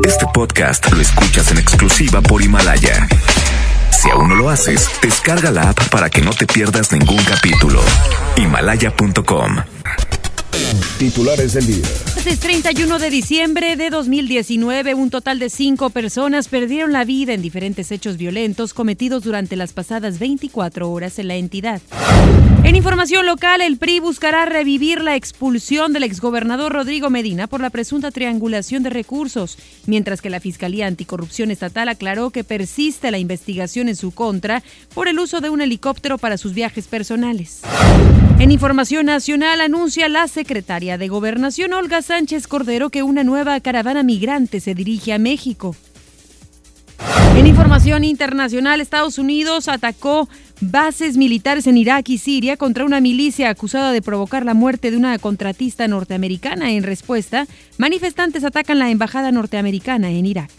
Este podcast lo escuchas en exclusiva por Himalaya. Si aún no lo haces, descarga la app para que no te pierdas ningún capítulo. Himalaya.com. Titulares del día. Es 31 de diciembre de 2019. Un total de cinco personas perdieron la vida en diferentes hechos violentos cometidos durante las pasadas 24 horas en la entidad. En información local, el PRI buscará revivir la expulsión del exgobernador Rodrigo Medina por la presunta triangulación de recursos, mientras que la Fiscalía Anticorrupción Estatal aclaró que persiste la investigación en su contra por el uso de un helicóptero para sus viajes personales. En información nacional, anuncia la secretaria de Gobernación Olga Sánchez Cordero que una nueva caravana migrante se dirige a México. En información internacional, Estados Unidos atacó bases militares en Irak y Siria contra una milicia acusada de provocar la muerte de una contratista norteamericana. En respuesta, manifestantes atacan la embajada norteamericana en Irak.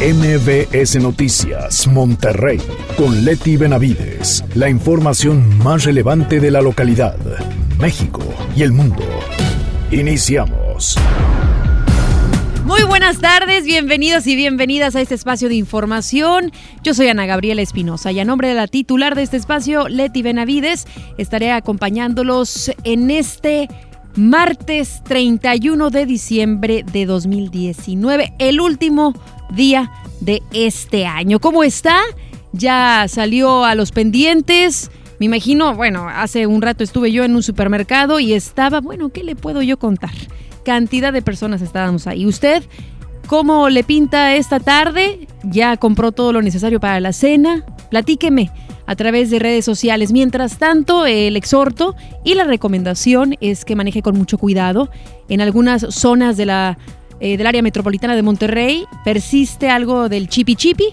MBS Noticias, Monterrey, con Leti Benavides. La información más relevante de la localidad, México y el mundo. Iniciamos. Muy buenas tardes, bienvenidos y bienvenidas a este espacio de información. Yo soy Ana Gabriela Espinosa y a nombre de la titular de este espacio, Leti Benavides, estaré acompañándolos en este martes 31 de diciembre de 2019, el último día de este año. ¿Cómo está? Ya salió a los pendientes. Me imagino, bueno, hace un rato estuve yo en un supermercado y estaba, bueno, ¿qué le puedo yo contar? Cantidad de personas estábamos ahí. ¿Usted cómo le pinta esta tarde? ¿Ya compró todo lo necesario para la cena? Platíqueme a través de redes sociales. Mientras tanto, el exhorto y la recomendación es que maneje con mucho cuidado. En algunas zonas de la, eh, del área metropolitana de Monterrey persiste algo del chipi chipi,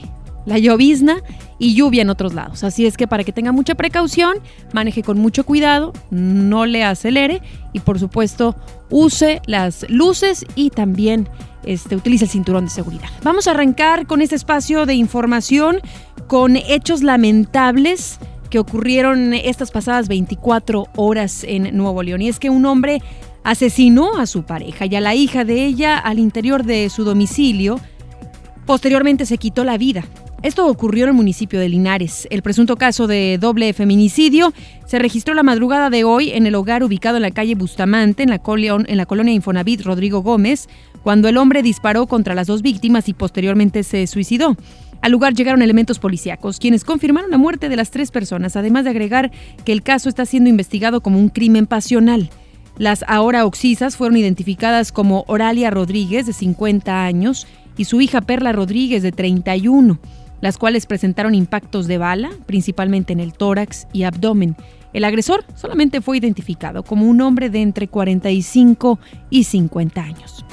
la llovizna y lluvia en otros lados. Así es que para que tenga mucha precaución, maneje con mucho cuidado, no le acelere y por supuesto use las luces y también este, utilice el cinturón de seguridad. Vamos a arrancar con este espacio de información con hechos lamentables que ocurrieron estas pasadas 24 horas en Nuevo León. Y es que un hombre asesinó a su pareja y a la hija de ella al interior de su domicilio. Posteriormente se quitó la vida. Esto ocurrió en el municipio de Linares. El presunto caso de doble feminicidio se registró la madrugada de hoy en el hogar ubicado en la calle Bustamante, en la, en la colonia Infonavit Rodrigo Gómez, cuando el hombre disparó contra las dos víctimas y posteriormente se suicidó. Al lugar llegaron elementos policíacos, quienes confirmaron la muerte de las tres personas, además de agregar que el caso está siendo investigado como un crimen pasional. Las ahora oxisas fueron identificadas como Oralia Rodríguez, de 50 años, y su hija Perla Rodríguez, de 31 las cuales presentaron impactos de bala, principalmente en el tórax y abdomen. El agresor solamente fue identificado como un hombre de entre 45 y 50 años.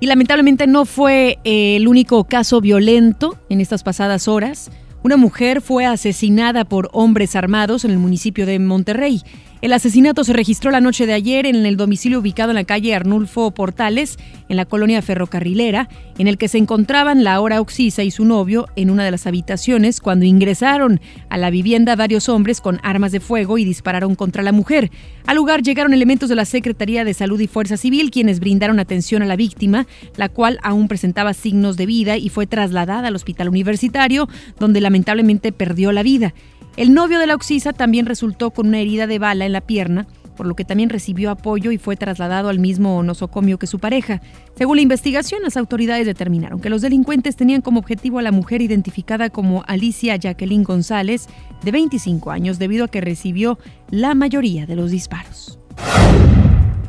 Y lamentablemente no fue eh, el único caso violento en estas pasadas horas. Una mujer fue asesinada por hombres armados en el municipio de Monterrey. El asesinato se registró la noche de ayer en el domicilio ubicado en la calle Arnulfo Portales, en la colonia ferrocarrilera, en el que se encontraban la hora Oxisa y su novio en una de las habitaciones cuando ingresaron a la vivienda varios hombres con armas de fuego y dispararon contra la mujer. Al lugar llegaron elementos de la Secretaría de Salud y Fuerza Civil quienes brindaron atención a la víctima, la cual aún presentaba signos de vida y fue trasladada al hospital universitario, donde lamentablemente perdió la vida. El novio de la Oxisa también resultó con una herida de bala en la pierna, por lo que también recibió apoyo y fue trasladado al mismo nosocomio que su pareja. Según la investigación, las autoridades determinaron que los delincuentes tenían como objetivo a la mujer identificada como Alicia Jacqueline González, de 25 años, debido a que recibió la mayoría de los disparos.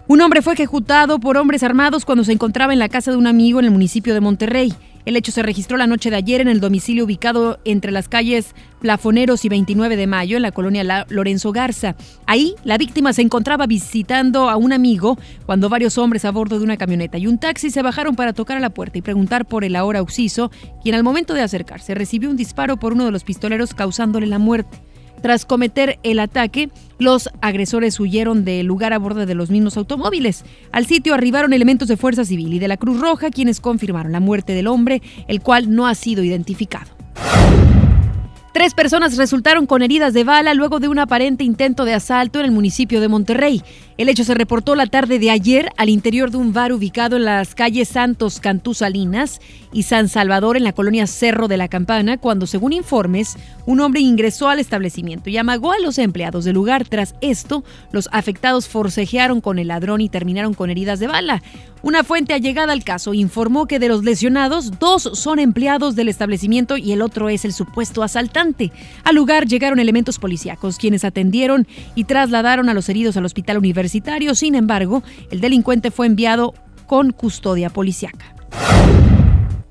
Un hombre fue ejecutado por hombres armados cuando se encontraba en la casa de un amigo en el municipio de Monterrey. El hecho se registró la noche de ayer en el domicilio ubicado entre las calles Plafoneros y 29 de Mayo, en la colonia Lorenzo Garza. Ahí, la víctima se encontraba visitando a un amigo cuando varios hombres a bordo de una camioneta y un taxi se bajaron para tocar a la puerta y preguntar por el ahora Oxiso, quien al momento de acercarse recibió un disparo por uno de los pistoleros causándole la muerte. Tras cometer el ataque, los agresores huyeron del lugar a bordo de los mismos automóviles. Al sitio arribaron elementos de Fuerza Civil y de la Cruz Roja quienes confirmaron la muerte del hombre, el cual no ha sido identificado. Tres personas resultaron con heridas de bala luego de un aparente intento de asalto en el municipio de Monterrey. El hecho se reportó la tarde de ayer al interior de un bar ubicado en las calles Santos Cantú Salinas y San Salvador en la colonia Cerro de la Campana, cuando, según informes, un hombre ingresó al establecimiento y amagó a los empleados del lugar. Tras esto, los afectados forcejearon con el ladrón y terminaron con heridas de bala. Una fuente allegada al caso informó que de los lesionados, dos son empleados del establecimiento y el otro es el supuesto asaltante. Al lugar llegaron elementos policíacos, quienes atendieron y trasladaron a los heridos al hospital universitario. Sin embargo, el delincuente fue enviado con custodia policiaca.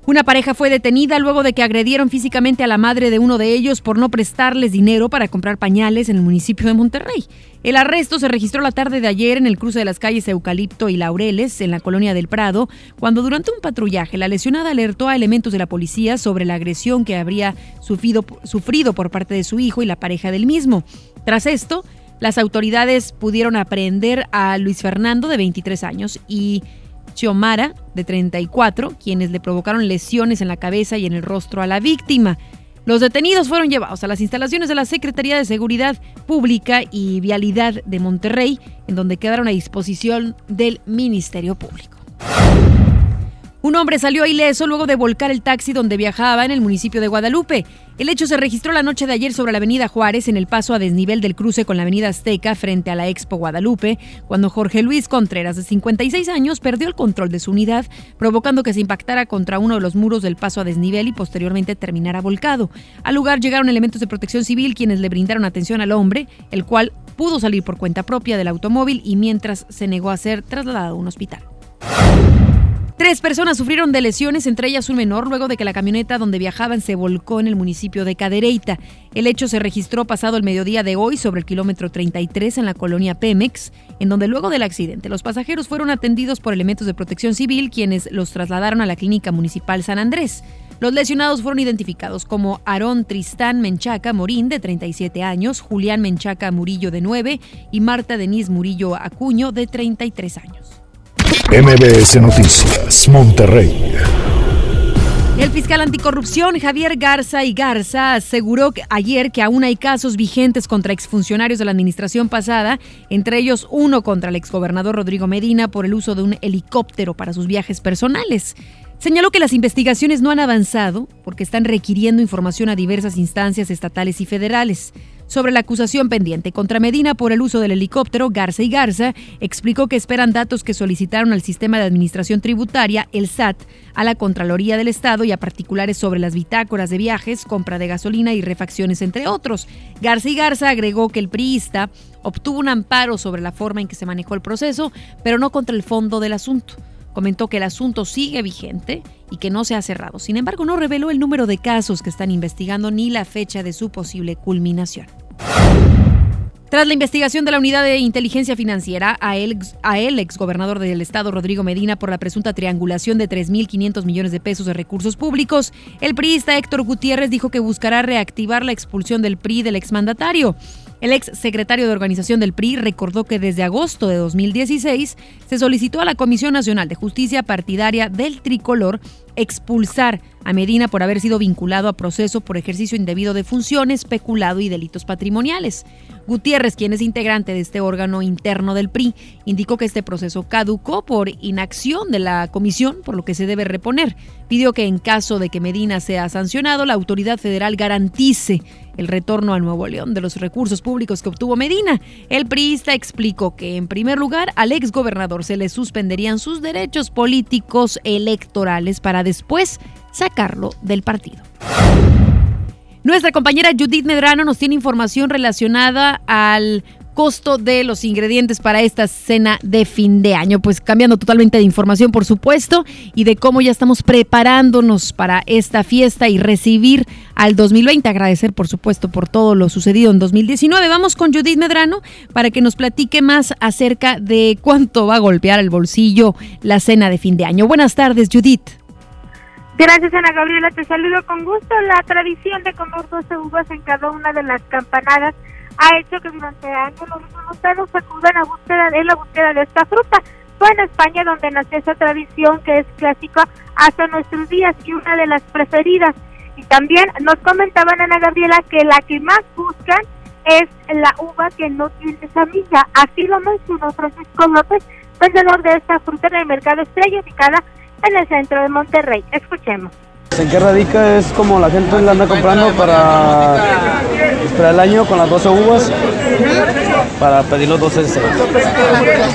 Una pareja fue detenida luego de que agredieron físicamente a la madre de uno de ellos por no prestarles dinero para comprar pañales en el municipio de Monterrey. El arresto se registró la tarde de ayer en el cruce de las calles Eucalipto y Laureles, en la colonia del Prado, cuando durante un patrullaje la lesionada alertó a elementos de la policía sobre la agresión que habría sufrido, sufrido por parte de su hijo y la pareja del mismo. Tras esto, las autoridades pudieron aprehender a Luis Fernando, de 23 años, y Xiomara, de 34, quienes le provocaron lesiones en la cabeza y en el rostro a la víctima. Los detenidos fueron llevados a las instalaciones de la Secretaría de Seguridad Pública y Vialidad de Monterrey, en donde quedaron a disposición del Ministerio Público. Un hombre salió ileso luego de volcar el taxi donde viajaba en el municipio de Guadalupe. El hecho se registró la noche de ayer sobre la avenida Juárez en el paso a desnivel del cruce con la avenida Azteca frente a la Expo Guadalupe, cuando Jorge Luis Contreras, de 56 años, perdió el control de su unidad, provocando que se impactara contra uno de los muros del paso a desnivel y posteriormente terminara volcado. Al lugar llegaron elementos de protección civil quienes le brindaron atención al hombre, el cual pudo salir por cuenta propia del automóvil y mientras se negó a ser trasladado a un hospital. Tres personas sufrieron de lesiones, entre ellas un menor, luego de que la camioneta donde viajaban se volcó en el municipio de Cadereyta. El hecho se registró pasado el mediodía de hoy sobre el kilómetro 33 en la colonia Pemex, en donde luego del accidente los pasajeros fueron atendidos por elementos de protección civil, quienes los trasladaron a la clínica municipal San Andrés. Los lesionados fueron identificados como Aarón Tristán Menchaca Morín, de 37 años, Julián Menchaca Murillo, de 9, y Marta Denise Murillo Acuño, de 33 años. MBS Noticias, Monterrey. El fiscal anticorrupción Javier Garza y Garza aseguró ayer que aún hay casos vigentes contra exfuncionarios de la administración pasada, entre ellos uno contra el exgobernador Rodrigo Medina por el uso de un helicóptero para sus viajes personales. Señaló que las investigaciones no han avanzado porque están requiriendo información a diversas instancias estatales y federales. Sobre la acusación pendiente contra Medina por el uso del helicóptero, Garza y Garza explicó que esperan datos que solicitaron al sistema de administración tributaria, el SAT, a la Contraloría del Estado y a particulares sobre las bitácoras de viajes, compra de gasolina y refacciones, entre otros. Garza y Garza agregó que el priista obtuvo un amparo sobre la forma en que se manejó el proceso, pero no contra el fondo del asunto. Comentó que el asunto sigue vigente y que no se ha cerrado. Sin embargo, no reveló el número de casos que están investigando ni la fecha de su posible culminación. Tras la investigación de la Unidad de Inteligencia Financiera a el, a el exgobernador del estado, Rodrigo Medina, por la presunta triangulación de 3.500 millones de pesos de recursos públicos, el priista Héctor Gutiérrez dijo que buscará reactivar la expulsión del PRI del exmandatario. El ex secretario de organización del PRI recordó que desde agosto de 2016 se solicitó a la Comisión Nacional de Justicia Partidaria del Tricolor expulsar a Medina por haber sido vinculado a proceso por ejercicio indebido de funciones, peculado y delitos patrimoniales. Gutiérrez, quien es integrante de este órgano interno del PRI, indicó que este proceso caducó por inacción de la comisión, por lo que se debe reponer. Pidió que en caso de que Medina sea sancionado, la autoridad federal garantice el retorno a Nuevo León de los recursos públicos que obtuvo Medina. El priista explicó que, en primer lugar, al exgobernador se le suspenderían sus derechos políticos electorales para después sacarlo del partido. Nuestra compañera Judith Medrano nos tiene información relacionada al costo de los ingredientes para esta cena de fin de año. Pues cambiando totalmente de información, por supuesto, y de cómo ya estamos preparándonos para esta fiesta y recibir al 2020. Agradecer, por supuesto, por todo lo sucedido en 2019. Vamos con Judith Medrano para que nos platique más acerca de cuánto va a golpear el bolsillo la cena de fin de año. Buenas tardes, Judith. Gracias, Ana Gabriela. Te saludo con gusto. La tradición de comer 12 uvas en cada una de las campanadas ha hecho que durante años los resultados acudan a búsqueda, en la búsqueda de esta fruta. Fue en España donde nació esa tradición que es clásica hasta nuestros días y una de las preferidas. Y también nos comentaban Ana Gabriela que la que más buscan es la uva que no tiene semilla. Así lo mencionó Francisco López, vendedor de esta fruta en el mercado Estrella ubicada en el centro de Monterrey. Escuchemos. ¿En qué radica? Es como la gente la anda comprando para, para el año con las 12 uvas, para pedir los 12 deseos.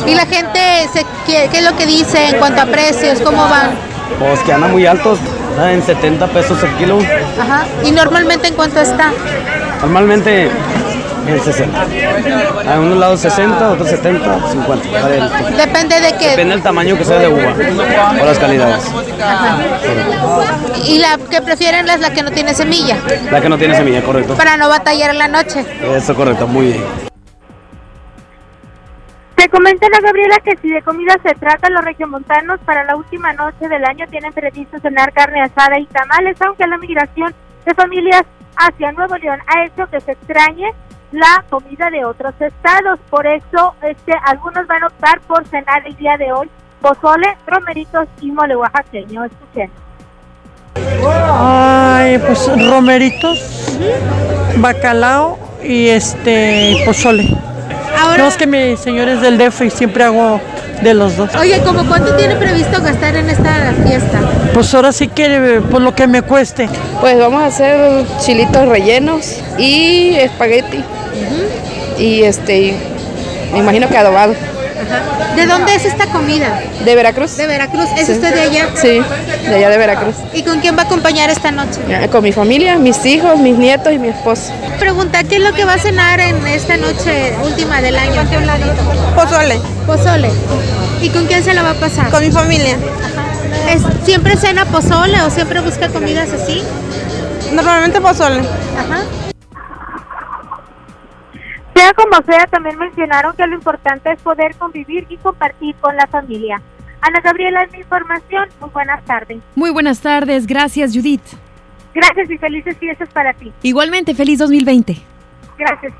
¿Y la gente se, qué, qué es lo que dice en cuanto a precios? ¿Cómo van? Pues que andan muy altos, en 70 pesos el kilo. Ajá. ¿Y normalmente en cuánto está? Normalmente en 60. A unos lados 60, otros 70, 50. varía el tipo. Depende de qué. Depende del tamaño que sea de uva o las calidades. Y la que prefieren es la que no tiene semilla, La que no tiene semilla, correcto. para no batallar en la noche. Eso correcto, muy bien. Se comenta Ana Gabriela que si de comida se trata, los regiomontanos para la última noche del año tienen previsto cenar carne asada y tamales, aunque la migración de familias hacia Nuevo León ha hecho que se extrañe la comida de otros estados. Por eso, este, algunos van a optar por cenar el día de hoy pozole, romeritos y mole oaxaqueño. Escuchen. Ay, pues romeritos, bacalao y este pozole. Ahora, No es que mi señor es del DF y siempre hago de los dos. oye, ¿cómo cuánto tiene previsto gastar en esta fiesta? Pues ahora sí que por lo que me cueste. Pues vamos a hacer chilitos rellenos y espagueti. Y este, y me imagino que adobado. ¿De dónde es esta comida? ¿De Veracruz? ¿De Veracruz? ¿Es Sí. usted de allá? Sí, de allá de Veracruz. ¿Y con quién va a acompañar esta noche? Con mi familia, mis hijos, mis nietos y mi esposo. Pregunta, ¿qué es lo que va a cenar en esta noche última del año? Pozole, Pozole. ¿Y con quién se la va a pasar? con mi familia. ¿Es- ¿Siempre cena pozole o siempre busca comidas así? Normalmente pozole. Ajá. Sea como sea, también mencionaron que lo importante es poder convivir y compartir con la familia. Ana Gabriela, es mi información. Muy buenas tardes. Muy buenas tardes, gracias Judith. Gracias y felices fiestas para ti. Igualmente, feliz 2020. Gracias.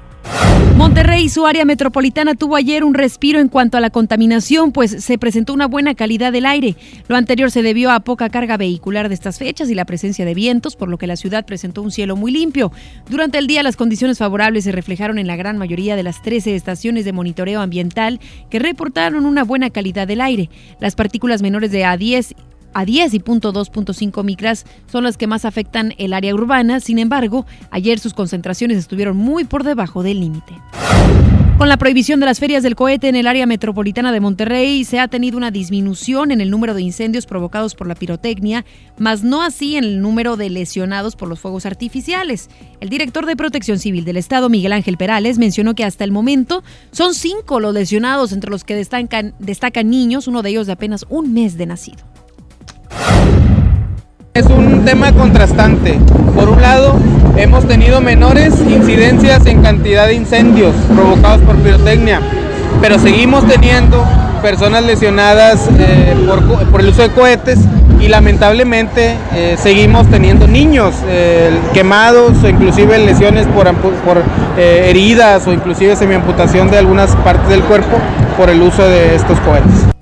Monterrey y su área metropolitana tuvo ayer un respiro en cuanto a la contaminación, pues se presentó una buena calidad del aire. Lo anterior se debió a poca carga vehicular de estas fechas y la presencia de vientos, por lo que la ciudad presentó un cielo muy limpio. Durante el día las condiciones favorables se reflejaron en la gran mayoría de las 13 estaciones de monitoreo ambiental que reportaron una buena calidad del aire. Las partículas menores de A10 a 10 y punto 2.5 micras son las que más afectan el área urbana. Sin embargo, ayer sus concentraciones estuvieron muy por debajo del límite. Con la prohibición de las ferias del cohete en el área metropolitana de Monterrey, se ha tenido una disminución en el número de incendios provocados por la pirotecnia, mas no así en el número de lesionados por los fuegos artificiales. El director de Protección Civil del Estado, Miguel Ángel Perales, mencionó que hasta el momento son cinco los lesionados, entre los que destacan niños, uno de ellos de apenas un mes de nacido. Es un tema contrastante. Por un lado, hemos tenido menores incidencias en cantidad de incendios provocados por pirotecnia, pero seguimos teniendo personas lesionadas eh, por, el uso de cohetes y lamentablemente eh, seguimos teniendo niños eh, quemados o inclusive lesiones por, por heridas o inclusive semiamputación de algunas partes del cuerpo por el uso de estos cohetes.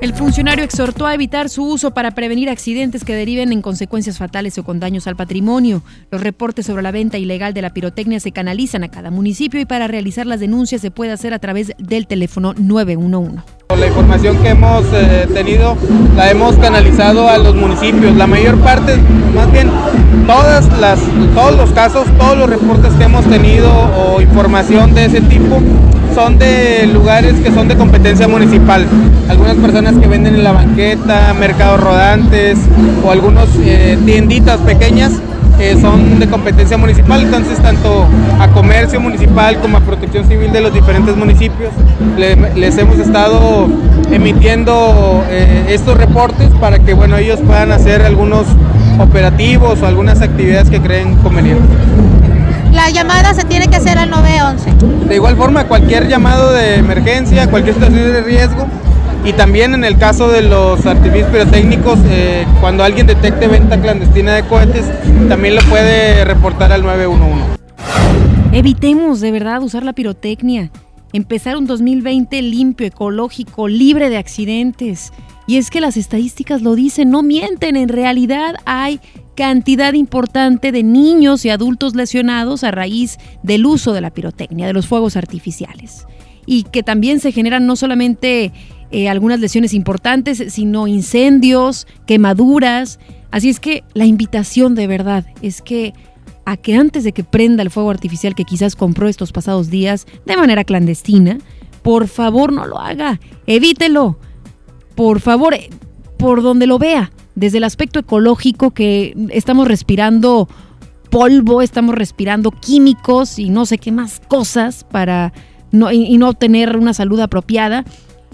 El funcionario exhortó a evitar su uso para prevenir accidentes que deriven en consecuencias fatales o con daños al patrimonio. Los reportes sobre la venta ilegal de la pirotecnia se canalizan a cada municipio y para realizar las denuncias se puede hacer a través del teléfono 911. La información que hemos eh, tenido la hemos canalizado a los municipios. La mayor parte, más bien todas las, todos los casos, todos los reportes que hemos tenido o información de ese tipo son de lugares que son de competencia municipal. Algunas personas que venden en la banqueta, mercados rodantes o algunos eh, tienditas pequeñas que son de competencia municipal, entonces tanto a comercio municipal como a protección civil de los diferentes municipios le- les hemos estado emitiendo eh, estos reportes para que bueno ellos puedan hacer algunos operativos o algunas actividades que creen convenientes. La llamada se tiene que hacer al 911. De igual forma, cualquier llamado de emergencia, cualquier situación de riesgo y también en el caso de los artificios pirotécnicos, eh, cuando alguien detecte venta clandestina de cohetes, también lo puede reportar al 911. Evitemos de verdad usar la pirotecnia. Empezar un 2020 limpio, ecológico, libre de accidentes. Y es que las estadísticas lo dicen, no mienten. En realidad hay cantidad importante de niños y adultos lesionados a raíz del uso de la pirotecnia, de los fuegos artificiales. Y que también se generan no solamente eh, algunas lesiones importantes, sino incendios, quemaduras. Así es que la invitación de verdad es que a que antes de que prenda el fuego artificial que quizás compró estos pasados días de manera clandestina, por favor no lo haga, evítelo. Por favor, eh, por donde lo vea, desde el aspecto ecológico que estamos respirando polvo, estamos respirando químicos y no sé qué más cosas para no, y, no obtener una salud apropiada.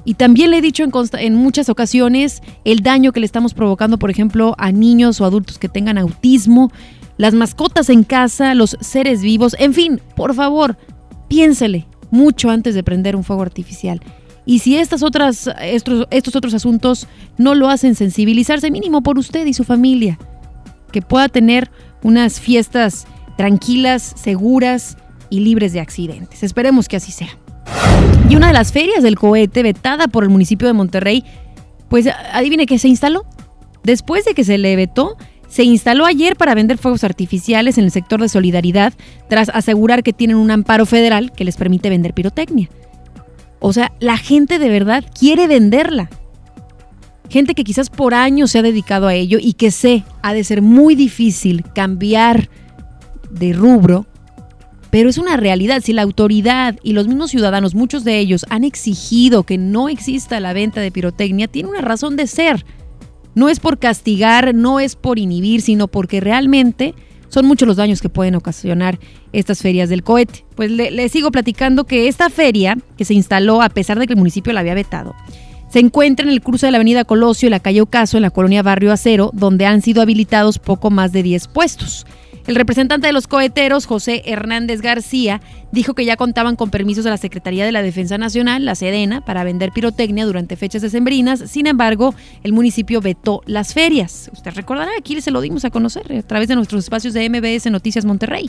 Y también le he dicho en, muchas ocasiones el daño que le estamos provocando, por ejemplo, a niños o adultos que tengan autismo, las mascotas en casa, los seres vivos, en fin, por favor, piénsele mucho antes de prender un fuego artificial. Y si estas otras, estos otros asuntos no lo hacen sensibilizarse, mínimo por usted y su familia, que pueda tener unas fiestas tranquilas, seguras y libres de accidentes. Esperemos que así sea. Y una de las ferias del cohete vetada por el municipio de Monterrey, pues adivine que se instaló. Después de que se le vetó, se instaló ayer para vender fuegos artificiales en el sector de solidaridad, tras asegurar que tienen un amparo federal que les permite vender pirotecnia. O sea, la gente de verdad quiere venderla. Gente que quizás por años se ha dedicado a ello y que sé ha de ser muy difícil cambiar de rubro, pero es una realidad. Si la autoridad y los mismos ciudadanos, muchos de ellos, han exigido que no exista la venta de pirotecnia, tiene una razón de ser. No es por castigar, no es por inhibir, sino porque realmente son muchos los daños que pueden ocasionar estas ferias del cohete. Pues le, sigo platicando que esta feria, que se instaló a pesar de que el municipio la había vetado, se encuentra en el cruce de la avenida Colosio y la calle Ocaso, en la colonia Barrio Acero, donde han sido habilitados poco más de 10 puestos. El representante de los coheteros, José Hernández García, dijo que ya contaban con permisos de la Secretaría de la Defensa Nacional, la Sedena, para vender pirotecnia durante fechas decembrinas. Sin embargo, el municipio vetó las ferias. Usted recordará, aquí se lo dimos a conocer a través de nuestros espacios de MBS Noticias Monterrey.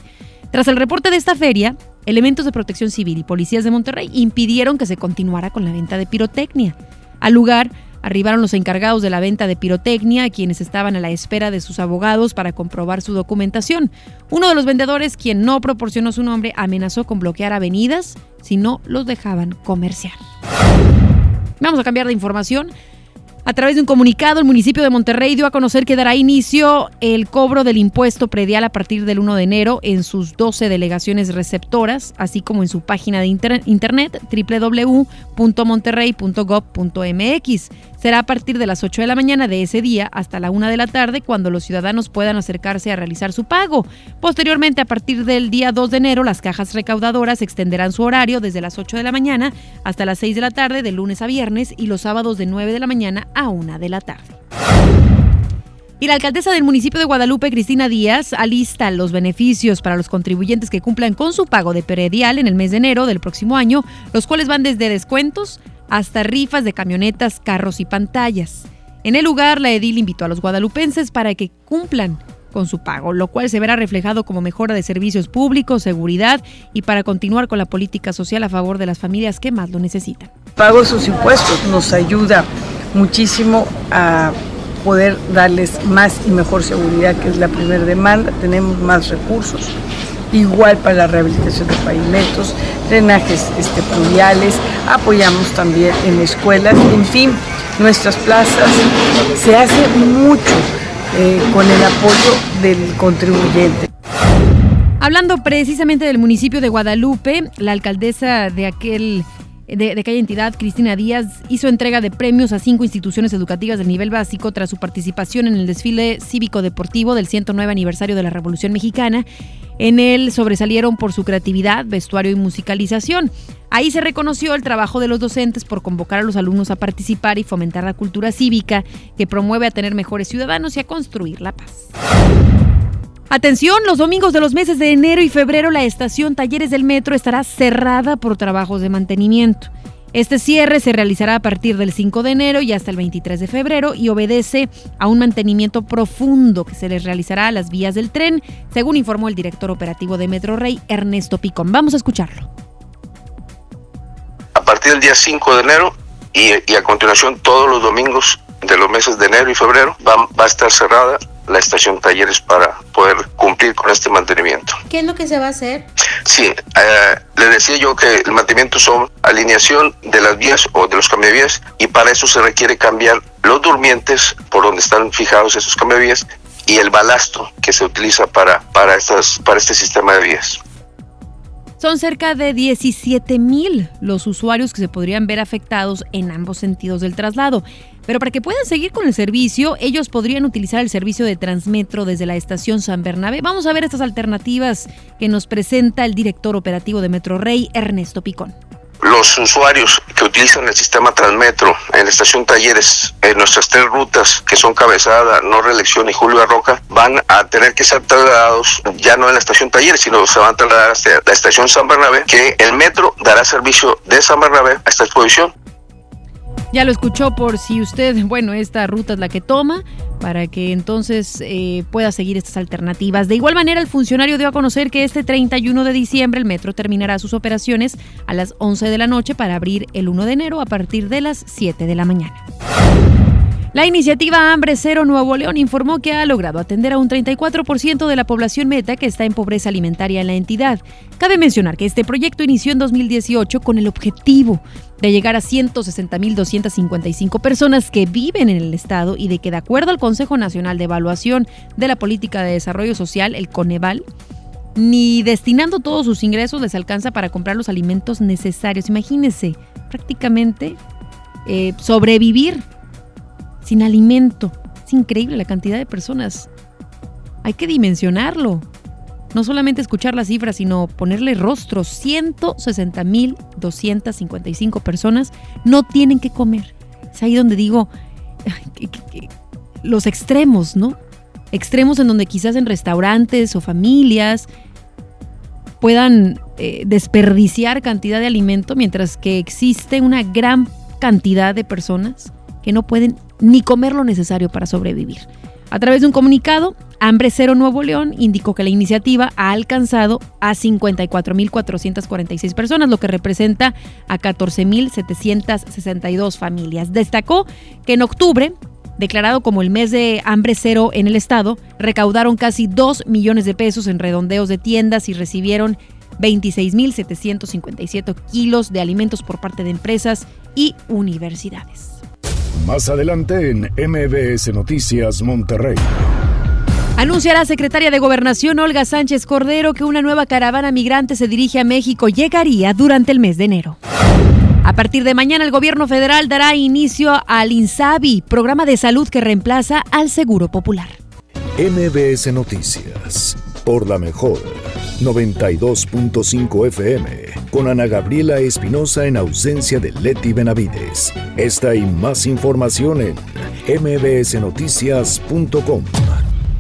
Tras el reporte de esta feria, elementos de protección civil y policías de Monterrey impidieron que se continuara con la venta de pirotecnia. Al lugar Arribaron los encargados de la venta de pirotecnia, quienes estaban a la espera de sus abogados para comprobar su documentación. Uno de los vendedores, quien no proporcionó su nombre, amenazó con bloquear avenidas si no los dejaban comerciar. Vamos a cambiar de información. A través de un comunicado, el municipio de Monterrey dio a conocer que dará inicio el cobro del impuesto predial a partir del 1 de enero en sus 12 delegaciones receptoras, así como en su página de internet www.monterrey.gov.mx. Será a partir de las 8 de la mañana de ese día hasta la 1 de la tarde cuando los ciudadanos puedan acercarse a realizar su pago. Posteriormente, a partir del día 2 de enero, las cajas recaudadoras extenderán su horario desde las 8 de la mañana hasta las 6 de la tarde de lunes a viernes y los sábados de 9 de la mañana a 1 de la tarde. Y la alcaldesa del municipio de Guadalupe, Cristina Díaz, alista los beneficios para los contribuyentes que cumplan con su pago de peredial en el mes de enero del próximo año, los cuales van desde descuentos hasta rifas de camionetas, carros y pantallas. En el lugar, la edil invitó a los guadalupenses para que cumplan con su pago, lo cual se verá reflejado como mejora de servicios públicos, seguridad y para continuar con la política social a favor de las familias que más lo necesitan. Pago sus impuestos nos ayuda muchísimo a poder darles más y mejor seguridad, que es la primera demanda, tenemos más recursos, igual para la rehabilitación de pavimentos, drenajes este, pluviales, apoyamos también en escuelas, en fin, nuestras plazas, se hace mucho eh, con el apoyo del contribuyente. Hablando precisamente del municipio de Guadalupe, la alcaldesa de aquel de, de, entidad, Cristina Díaz, hizo entrega de premios a cinco instituciones educativas del nivel básico tras su participación en el desfile cívico-deportivo del 109 aniversario de la Revolución Mexicana. En él sobresalieron por su creatividad, vestuario y musicalización. Ahí se reconoció el trabajo de los docentes por convocar a los alumnos a participar y fomentar la cultura cívica que promueve a tener mejores ciudadanos y a construir la paz. Atención, los domingos de los meses de enero y febrero la estación Talleres del Metro estará cerrada por trabajos de mantenimiento. Este cierre se realizará a partir del 5 de enero y hasta el 23 de febrero y obedece a un mantenimiento profundo que se les realizará a las vías del tren, según informó el director operativo de Metro Rey, Ernesto Picón. Vamos a escucharlo. A partir del día 5 de enero y, a continuación todos los domingos de los meses de enero y febrero va, va a estar cerrada la estación Talleres para poder cumplir con este mantenimiento. ¿Qué es lo que se va a hacer? Sí, eh, le decía yo que el mantenimiento son alineación de las vías o de los cambiavías y para eso se requiere cambiar los durmientes por donde están fijados esos cambiavías y el balasto que se utiliza para, para, estas, para este sistema de vías. Son cerca de 17 mil los usuarios que se podrían ver afectados en ambos sentidos del traslado. Pero para que puedan seguir con el servicio, ellos podrían utilizar el servicio de Transmetro desde la estación San Bernabé. Vamos a ver estas alternativas que nos presenta el director operativo de Metro Rey, Ernesto Picón los usuarios que utilizan el sistema Transmetro en la estación Talleres, en nuestras tres rutas que son Cabezada, No Reelección y Julio Arroca, van a tener que ser trasladados ya no en la estación Talleres, sino se van a trasladar hasta la estación San Bernabé, que el metro dará servicio de San Bernabé a esta exposición. Ya lo escuchó por si usted, bueno, esta ruta es la que toma, para que entonces eh, pueda seguir estas alternativas. De igual manera, el funcionario dio a conocer que este 31 de diciembre el metro terminará sus operaciones a las 11 de la noche para abrir el 1 de enero a partir de las 7 de la mañana. La iniciativa Hambre Cero Nuevo León informó que ha logrado atender a un 34% de la población meta que está en pobreza alimentaria en la entidad. Cabe mencionar que este proyecto inició en 2018 con el objetivo de llegar a 160.255 personas que viven en el estado y de que de acuerdo al Consejo Nacional de Evaluación de la Política de Desarrollo Social, el Coneval, ni destinando todos sus ingresos les alcanza para comprar los alimentos necesarios. Imagínense, prácticamente eh, sobrevivir sin alimento. Es increíble la cantidad de personas. Hay que dimensionarlo. No solamente escuchar las cifras, sino ponerle rostro. 160.255 personas no tienen que comer. Es ahí donde digo los extremos, ¿no? Extremos en donde quizás en restaurantes o familias puedan eh, desperdiciar cantidad de alimento, mientras que existe una gran cantidad de personas que no pueden ni comer lo necesario para sobrevivir. A través de un comunicado, Hambre Cero Nuevo León indicó que la iniciativa ha alcanzado a 54.446 personas, lo que representa a 14.762 familias. Destacó que en octubre, declarado como el mes de hambre cero en el estado, recaudaron casi 2 millones de pesos en redondeos de tiendas y recibieron 26.757 kilos de alimentos por parte de empresas y universidades. Más adelante en MBS Noticias Monterrey. Anuncia la secretaria de Gobernación Olga Sánchez Cordero que una nueva caravana migrante se dirige a México. Llegaría durante el mes de enero. A partir de mañana el gobierno federal dará inicio al INSABI, programa de salud que reemplaza al Seguro Popular. MBS Noticias, por la mejor 92.5 FM, con Ana Gabriela Espinosa en ausencia de Leti Benavides. Esta y más información en mbsnoticias.com.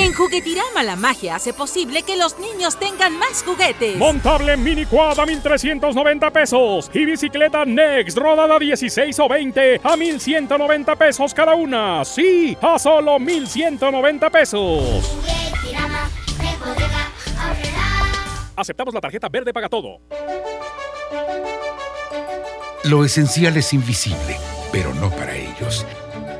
En Juguetirama la magia hace posible que los niños tengan más juguetes. Montable mini quad a 1390 pesos y bicicleta Next rodada 16 o 20 a 1190 pesos cada una. Sí, a solo 1190 pesos. Aceptamos la tarjeta verde paga todo. Lo esencial es invisible, pero no para ellos.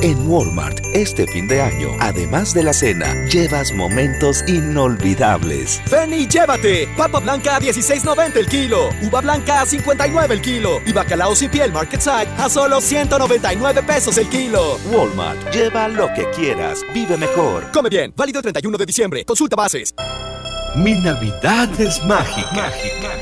En Walmart, este fin de año, además de la cena, llevas momentos inolvidables. Ven y llévate. Papa blanca a 16.90 el kilo. Uva blanca a 59 el kilo. Y bacalao sin piel Market Side a solo 199 pesos el kilo. Walmart, lleva lo que quieras. Vive mejor. Come bien. Válido 31 de diciembre. Consulta bases. Mi Navidad es mágica. mágica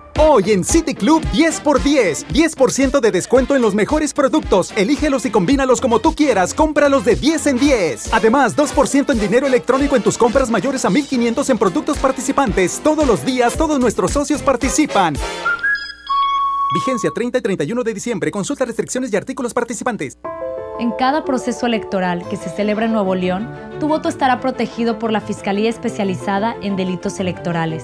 Hoy en City Club 10 x 10. 10% de descuento en los mejores productos. Elígelos y combínalos como tú quieras. Cómpralos de 10 en 10. Además, 2% en dinero electrónico en tus compras mayores a 1500 en productos participantes. Todos los días, todos nuestros socios participan. Vigencia 30 y 31 de diciembre. Consulta restricciones y artículos participantes. En cada proceso electoral que se celebra en Nuevo León, tu voto estará protegido por la Fiscalía Especializada en Delitos Electorales.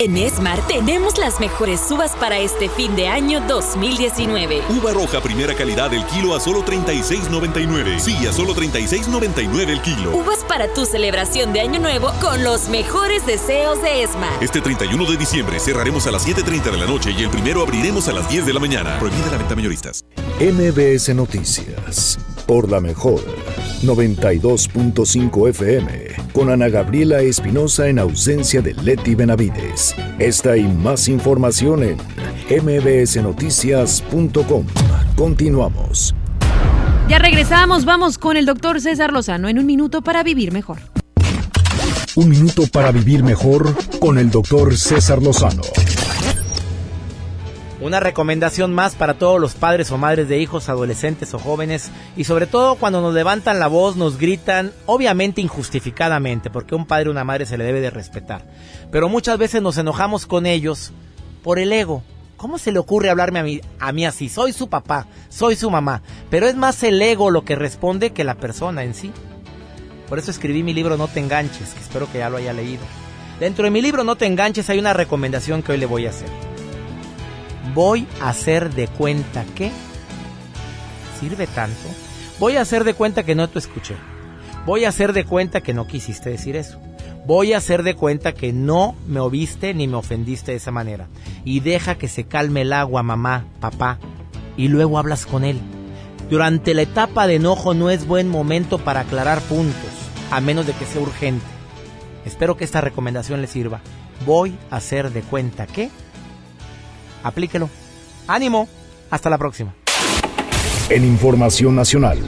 En Esmar tenemos las mejores uvas para este fin de año 2019. Uva roja primera calidad el kilo a solo 36.99. Sí, a solo 36.99 el kilo. Uvas para tu celebración de año nuevo con los mejores deseos de Esmar. Este 31 de diciembre cerraremos a las 7.30 de la noche y el primero abriremos a las 10 de la mañana. Prohibida la venta mayoristas. MBS Noticias, por la mejor, 92.5 FM, con Ana Gabriela Espinosa en ausencia de Leti Benavides. Esta y más información en mbsnoticias.com. Continuamos. Ya regresamos, vamos con el doctor César Lozano en un minuto para vivir mejor. Un minuto para vivir mejor con el doctor César Lozano. Una recomendación más para todos los padres o madres de hijos, adolescentes o jóvenes y sobre todo cuando nos levantan la voz, nos gritan, obviamente injustificadamente, porque un padre o una madre se le debe de respetar. Pero muchas veces nos enojamos con ellos por el ego. ¿Cómo se le ocurre hablarme a mí, a mí así? Soy su papá, soy su mamá. Pero es más el ego lo que responde que la persona en sí. Por eso escribí mi libro No te enganches, que espero que ya lo haya leído. Dentro de mi libro No te enganches hay una recomendación que hoy le voy a hacer voy a hacer de cuenta que... ¿Sirve tanto? Voy a hacer de cuenta que no te escuché. Voy a hacer de cuenta que no quisiste decir eso. Voy a hacer de cuenta que no me oviste ni me ofendiste de esa manera. Y deja que se calme el agua, mamá, papá. Y luego hablas con él. Durante la etapa de enojo no es buen momento para aclarar puntos, a menos de que sea urgente. Espero que esta recomendación le sirva. Voy a hacer de cuenta que aplíquelo. Ánimo, hasta la próxima. En Información Nacional.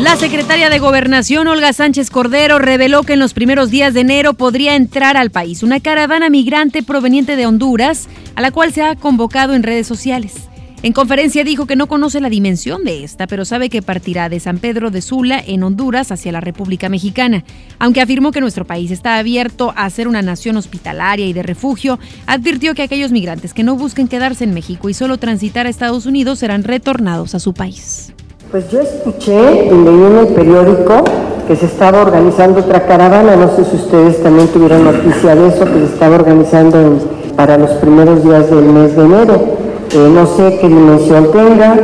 La secretaria de Gobernación, Olga Sánchez Cordero, reveló que en los primeros días de enero podría entrar al país una caravana migrante proveniente de Honduras, a la cual se ha convocado en redes sociales. En conferencia dijo que no conoce la dimensión de esta, pero sabe que partirá de San Pedro de Sula, en Honduras, hacia la República Mexicana. Aunque afirmó que nuestro país está abierto a ser una nación hospitalaria y de refugio, advirtió que aquellos migrantes que no busquen quedarse en México y solo transitar a Estados Unidos serán retornados a su país. Pues yo escuché y leí en el periódico que se estaba organizando otra caravana, no sé si ustedes también tuvieron noticia de eso, que se estaba organizando para los primeros días del mes de enero. Eh, no sé qué dimensión tenga,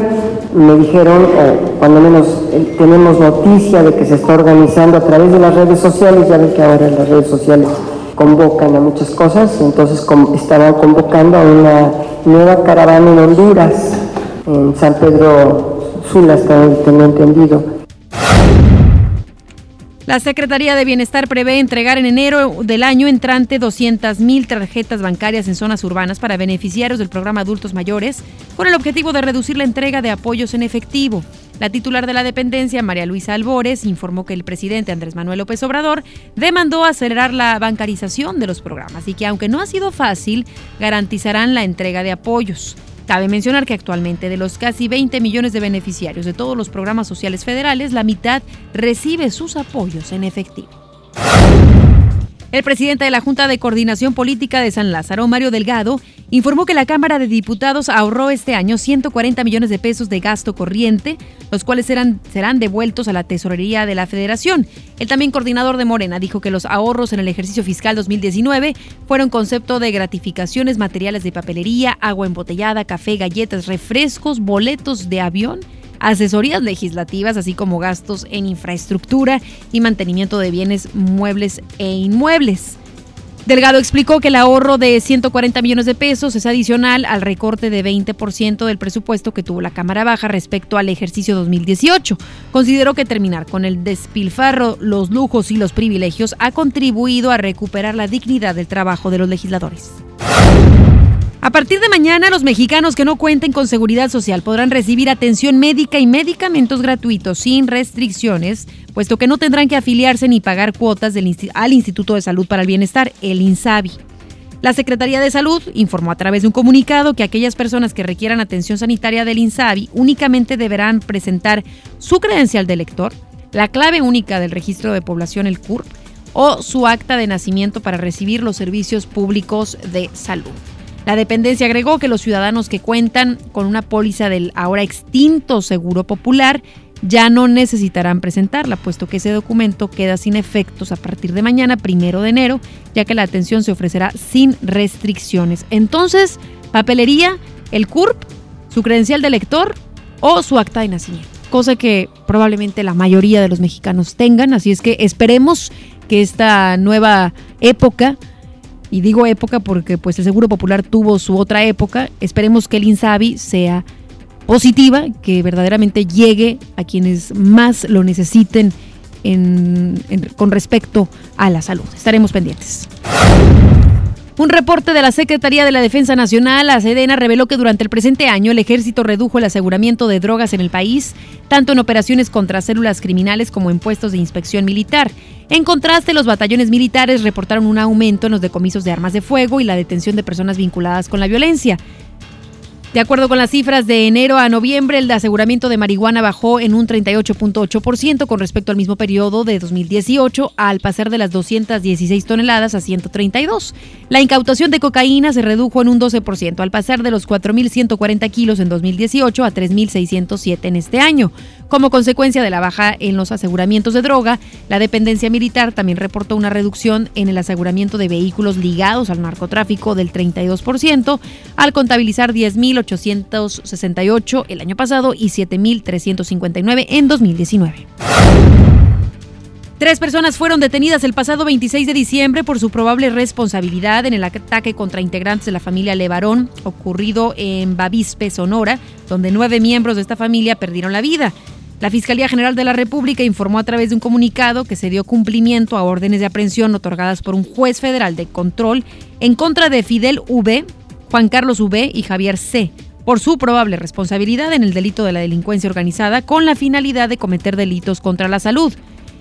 me dijeron, o cuando menos eh, tenemos noticia de que se está organizando a través de las redes sociales, ya ven que ahora las redes sociales convocan a muchas cosas, entonces estaban convocando a una nueva caravana en Honduras, en San Pedro Sula, hasta tengo entendido la Secretaría de Bienestar prevé entregar en enero del año entrante 200.000 tarjetas bancarias en zonas urbanas para beneficiarios del programa Adultos Mayores, con el objetivo de reducir la entrega de apoyos en efectivo. La titular de la dependencia, María Luisa Albores, informó que el presidente Andrés Manuel López Obrador demandó acelerar la bancarización de los programas y que aunque no ha sido fácil, garantizarán la entrega de apoyos. Cabe mencionar que actualmente de los casi 20 millones de beneficiarios de todos los programas sociales federales, la mitad recibe sus apoyos en efectivo. El presidente de la Junta de Coordinación Política de San Lázaro, Mario Delgado, informó que la Cámara de Diputados ahorró este año 140 millones de pesos de gasto corriente, los cuales serán, serán devueltos a la tesorería de la Federación. El también coordinador de Morena dijo que los ahorros en el ejercicio fiscal 2019 fueron concepto de gratificaciones materiales de papelería, agua embotellada, café, galletas, refrescos, boletos de avión asesorías legislativas, así como gastos en infraestructura y mantenimiento de bienes muebles e inmuebles. Delgado explicó que el ahorro de 140 millones de pesos es adicional al recorte de 20% del presupuesto que tuvo la Cámara Baja respecto al ejercicio 2018. Consideró que terminar con el despilfarro, los lujos y los privilegios ha contribuido a recuperar la dignidad del trabajo de los legisladores. A partir de mañana, los mexicanos que no cuenten con seguridad social podrán recibir atención médica y medicamentos gratuitos sin restricciones, puesto que no tendrán que afiliarse ni pagar cuotas al Instituto de Salud para el Bienestar, el INSABI. La Secretaría de Salud informó a través de un comunicado que aquellas personas que requieran atención sanitaria del INSABI únicamente deberán presentar su credencial de elector, la clave única del registro de población, el CURP, o su acta de nacimiento para recibir los servicios públicos de salud. La dependencia agregó que los ciudadanos que cuentan con una póliza del ahora extinto Seguro Popular ya no necesitarán presentarla, puesto que ese documento queda sin efectos a partir de mañana, primero de enero, ya que la atención se ofrecerá sin restricciones. Entonces, papelería, el CURP, su credencial de lector o su acta de nacimiento, cosa que probablemente la mayoría de los mexicanos tengan, así es que esperemos que esta nueva época y digo época porque pues el Seguro Popular tuvo su otra época. Esperemos que el INSABI sea positiva, que verdaderamente llegue a quienes más lo necesiten con respecto a la salud. Estaremos pendientes. Un reporte de la Secretaría de la Defensa Nacional, la Sedena, reveló que durante el presente año el ejército redujo el aseguramiento de drogas en el país, tanto en operaciones contra células criminales como en puestos de inspección militar. En contraste, los batallones militares reportaron un aumento en los decomisos de armas de fuego y la detención de personas vinculadas con la violencia. De acuerdo con las cifras de enero a noviembre, el aseguramiento de marihuana bajó en un 38.8% con respecto al mismo periodo de 2018, al pasar de las 216 toneladas a 132. La incautación de cocaína se redujo en un 12%, al pasar de los 4.140 kilos en 2018 a 3.607 en este año. Como consecuencia de la baja en los aseguramientos de droga, la dependencia militar también reportó una reducción en el aseguramiento de vehículos ligados al narcotráfico del 32%, al contabilizar 10.868 el año pasado y 7.359 en 2019. Tres personas fueron detenidas el pasado 26 de diciembre por su probable responsabilidad en el ataque contra integrantes de la familia Levarón ocurrido en Bavispe, Sonora, donde nueve miembros de esta familia perdieron la vida. La Fiscalía General de la República informó a través de un comunicado que se dio cumplimiento a órdenes de aprehensión otorgadas por un juez federal de control en contra de Fidel V, Juan Carlos V y Javier C por su probable responsabilidad en el delito de la delincuencia organizada con la finalidad de cometer delitos contra la salud.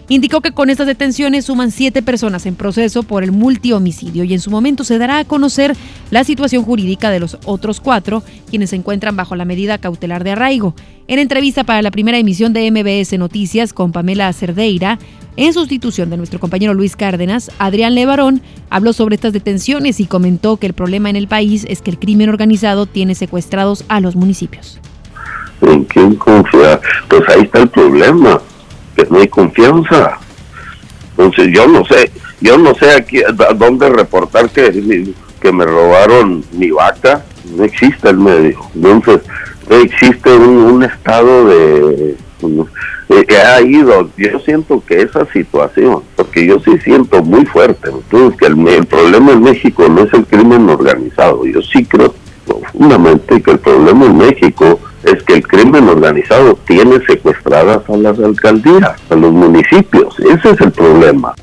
Indicó que con estas detenciones suman siete personas en proceso por el multihomicidio y en su momento se dará a conocer la situación jurídica de los otros cuatro, quienes se encuentran bajo la medida cautelar de arraigo. En entrevista para la primera emisión de MBS Noticias con Pamela Cerdeira, en sustitución de nuestro compañero Luis Cárdenas, Adrián Levarón habló sobre estas detenciones y comentó que el problema en el país es que el crimen organizado tiene secuestrados a los municipios. ¿En quién confía? Pues ahí está el problema que no hay confianza. Entonces yo no sé, yo no sé aquí a dónde reportar que, que me robaron mi vaca, no existe el medio. Entonces existe un, estado de... Eh, ha ido, yo siento que esa situación, porque yo sí siento muy fuerte, entonces que el, el problema en México no es el crimen organizado, yo sí creo profundamente que el problema en México es que el crimen organizado tiene secuestradas a las alcaldías, a los municipios. Ese es el problema.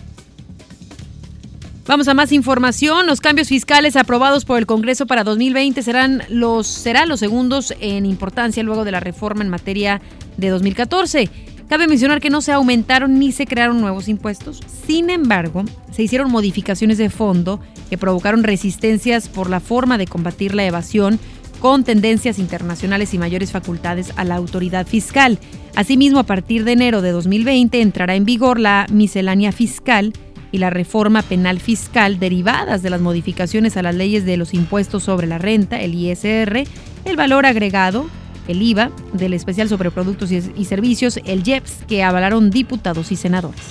Vamos a más información. Los cambios fiscales aprobados por el Congreso para 2020 serán los, serán los segundos en importancia luego de la reforma en materia de 2014. Cabe mencionar que no se aumentaron ni se crearon nuevos impuestos. Sin embargo, se hicieron modificaciones de fondo que provocaron resistencias por la forma de combatir la evasión con tendencias internacionales y mayores facultades a la autoridad fiscal. Asimismo, a partir de enero de 2020 entrará en vigor la miscelánea fiscal, y la reforma penal fiscal derivadas de las modificaciones a las leyes de los impuestos sobre la renta, el ISR, el valor agregado, el IVA, del especial sobre productos y, servicios, el IEPS, que avalaron diputados y senadores.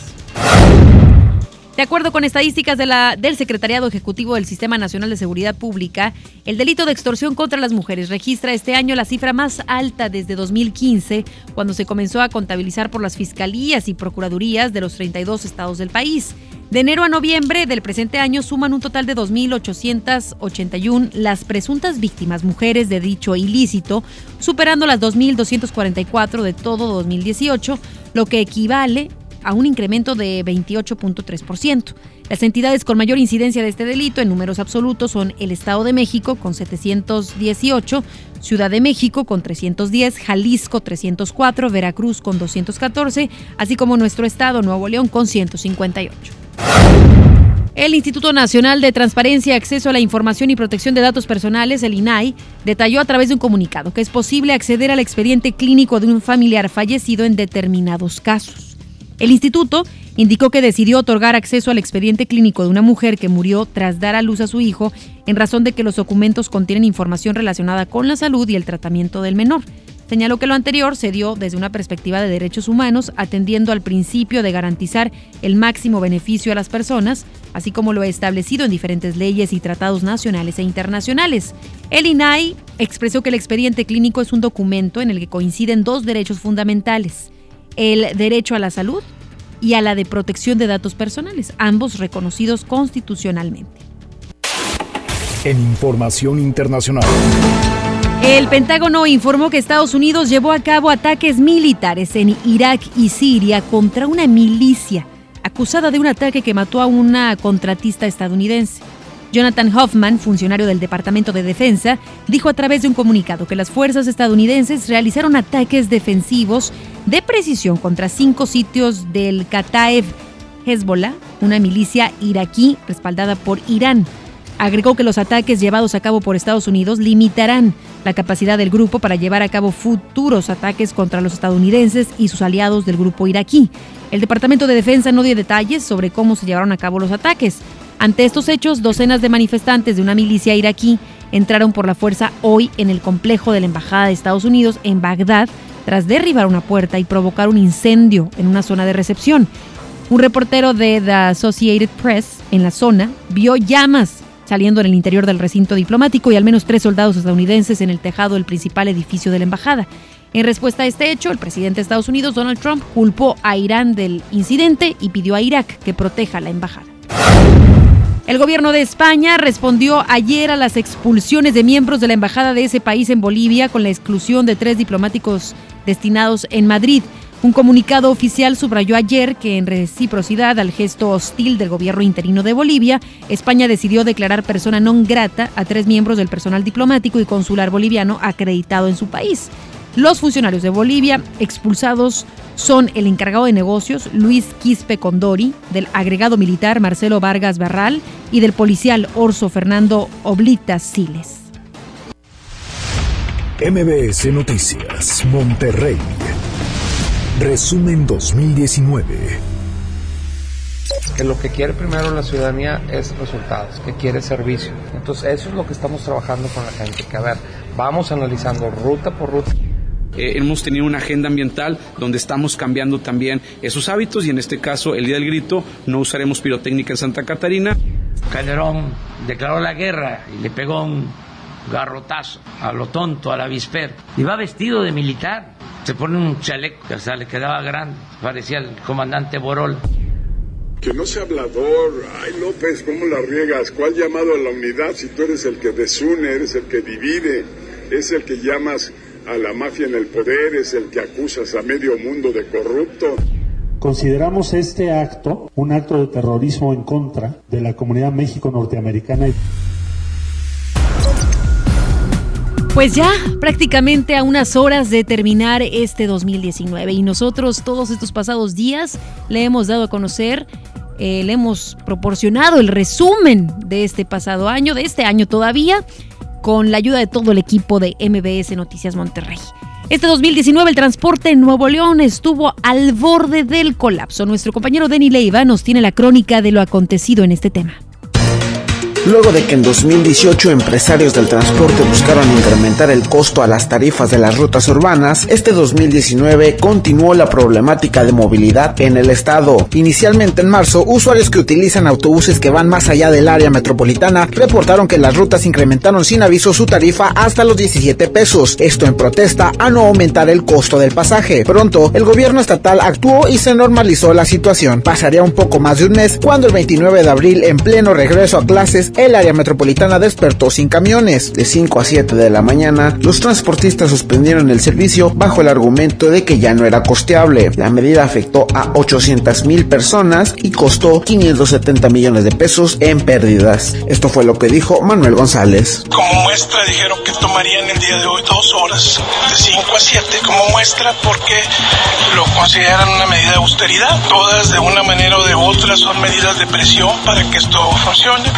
De acuerdo con estadísticas de la, del Secretariado Ejecutivo del Sistema Nacional de Seguridad Pública, el delito de extorsión contra las mujeres registra este año la cifra más alta desde 2015, cuando se comenzó a contabilizar por las fiscalías y procuradurías de los 32 estados del país. De enero a noviembre del presente año suman un total de 2.881 las presuntas víctimas mujeres de dicho ilícito, superando las 2.244 de todo 2018, lo que equivale a un incremento de 28.3%. Las entidades con mayor incidencia de este delito en números absolutos son el Estado de México con 718, Ciudad de México con 310, Jalisco 304, Veracruz con 214, así como nuestro estado Nuevo León con 158. El Instituto Nacional de Transparencia, Acceso a la Información y Protección de Datos Personales, el INAI, detalló a través de un comunicado que es posible acceder al expediente clínico de un familiar fallecido en determinados casos. El instituto indicó que decidió otorgar acceso al expediente clínico de una mujer que murió tras dar a luz a su hijo en razón de que los documentos contienen información relacionada con la salud y el tratamiento del menor. Señaló que lo anterior se dio desde una perspectiva de derechos humanos, atendiendo al principio de garantizar el máximo beneficio a las personas, así como lo establecido en diferentes leyes y tratados nacionales e internacionales. El INAI expresó que el expediente clínico es un documento en el que coinciden dos derechos fundamentales, el derecho a la salud y a la de protección de datos personales, ambos reconocidos constitucionalmente. En información internacional. El Pentágono informó que Estados Unidos llevó a cabo ataques militares en Irak y Siria contra una milicia acusada de un ataque que mató a una contratista estadounidense. Jonathan Hoffman, funcionario del Departamento de Defensa, dijo a través de un comunicado que las fuerzas estadounidenses realizaron ataques defensivos de precisión contra cinco sitios del Kataeb Hezbollah, una milicia iraquí respaldada por Irán. Agregó que los ataques llevados a cabo por Estados Unidos limitarán la capacidad del grupo para llevar a cabo futuros ataques contra los estadounidenses y sus aliados del grupo iraquí. El Departamento de Defensa no dio detalles sobre cómo se llevaron a cabo los ataques, ante estos hechos, docenas de manifestantes de una milicia iraquí entraron por la fuerza hoy en el complejo de la Embajada de Estados Unidos en Bagdad tras derribar una puerta y provocar un incendio en una zona de recepción. Un reportero de The Associated Press en la zona vio llamas saliendo en el interior del recinto diplomático y al menos tres soldados estadounidenses en el tejado del principal edificio de la embajada. En respuesta a este hecho, el presidente de Estados Unidos, Donald Trump, culpó a Irán del incidente y pidió a Irak que proteja la embajada. El gobierno de España respondió ayer a las expulsiones de miembros de la embajada de ese país en Bolivia con la exclusión de tres diplomáticos destinados en Madrid. Un comunicado oficial subrayó ayer que en reciprocidad al gesto hostil del gobierno interino de Bolivia, España decidió declarar persona non grata a tres miembros del personal diplomático y consular boliviano acreditado en su país. Los funcionarios de Bolivia expulsados son el encargado de negocios Luis Quispe Condori, del agregado militar Marcelo Vargas Barral y del policial Orso Fernando Oblitas Siles. MBS Noticias, Monterrey. Resumen 2019. Que lo que quiere primero la ciudadanía es resultados, que quiere servicio. Entonces eso es lo que estamos trabajando con la gente, que a ver, vamos analizando ruta por ruta eh, hemos tenido una agenda ambiental donde estamos cambiando también esos hábitos y en este caso el Día del Grito no usaremos pirotécnica en Santa Catarina. Calderón declaró la guerra y le pegó un garrotazo a lo tonto, a la visper. Y va vestido de militar. Se pone un chaleco que hasta le quedaba grande. Parecía el comandante Borol. Que no sea hablador. Ay, López, ¿cómo la riegas? ¿Cuál llamado a la unidad si tú eres el que desune, eres el que divide, es el que llamas a la mafia en el poder, es el que acusas a medio mundo de corrupto. Consideramos este acto un acto de terrorismo en contra de la comunidad México-Norteamericana. Pues ya prácticamente a unas horas de terminar este 2019 y nosotros todos estos pasados días le hemos dado a conocer, eh, le hemos proporcionado el resumen de este pasado año, de este año todavía, con la ayuda de todo el equipo de MBS Noticias Monterrey. Este 2019 el transporte en Nuevo León estuvo al borde del colapso. Nuestro compañero Denny Leiva nos tiene la crónica de lo acontecido en este tema. Luego de que en 2018 empresarios del transporte buscaron incrementar el costo a las tarifas de las rutas urbanas, este 2019 continuó la problemática de movilidad en el estado. Inicialmente en marzo, usuarios que utilizan autobuses que van más allá del área metropolitana reportaron que las rutas incrementaron sin aviso su tarifa hasta los 17 pesos, esto en protesta a no aumentar el costo del pasaje. Pronto, el gobierno estatal actuó y se normalizó la situación. Pasaría un poco más de un mes cuando el 29 de abril, en pleno regreso a clases, el área metropolitana despertó sin camiones. De 5 a 7 de la mañana, los transportistas suspendieron el servicio bajo el argumento de que ya no era costeable. La medida afectó a 800 mil personas y costó 570 millones de pesos en pérdidas. Esto fue lo que dijo Manuel González. Como muestra dijeron que tomarían el día de hoy dos horas, de 5 a 7, como muestra porque lo consideran una medida de austeridad. Todas de una manera o de otra son medidas de presión para que esto funcione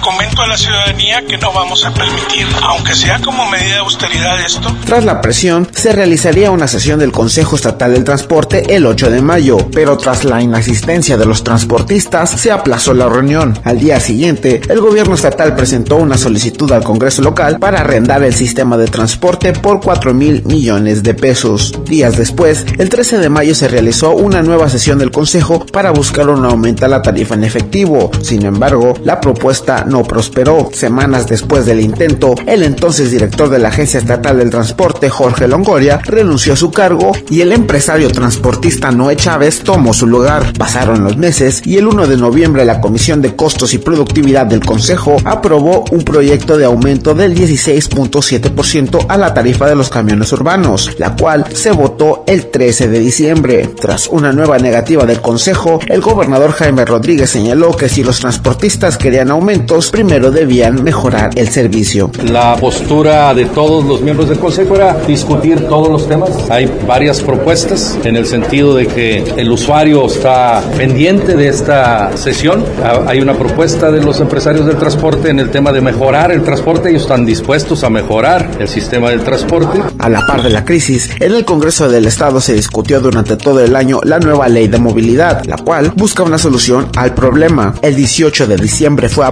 comento a la ciudadanía que no vamos a permitir, aunque sea como medida de austeridad esto. Tras la presión, se realizaría una sesión del Consejo Estatal del Transporte el 8 de mayo, pero tras la inasistencia de los transportistas, se aplazó la reunión. Al día siguiente, el gobierno estatal presentó una solicitud al Congreso local para arrendar el sistema de transporte por 4 mil millones de pesos. Días después, el 13 de mayo se realizó una nueva sesión del Consejo para buscar un aumento a la tarifa en efectivo. Sin embargo, la propuesta no prosperó. Semanas después del intento, el entonces director de la Agencia Estatal del Transporte, Jorge Longoria, renunció a su cargo y el empresario transportista Noé Chávez tomó su lugar. Pasaron los meses y el 1 de noviembre la Comisión de Costos y Productividad del Consejo aprobó un proyecto de aumento del 16.7% a la tarifa de los camiones urbanos, la cual se votó el 13 de diciembre. Tras una nueva negativa del Consejo, el gobernador Jaime Rodríguez señaló que si los transportistas querían aumento, primero debían mejorar el servicio. La postura de todos los miembros del Consejo era discutir todos los temas. Hay varias propuestas en el sentido de que el usuario está pendiente de esta sesión. Hay una propuesta de los empresarios del transporte en el tema de mejorar el transporte. Ellos están dispuestos a mejorar el sistema del transporte. A la par de la crisis, en el Congreso del Estado se discutió durante todo el año la nueva ley de movilidad, la cual busca una solución al problema. El 18 de diciembre fue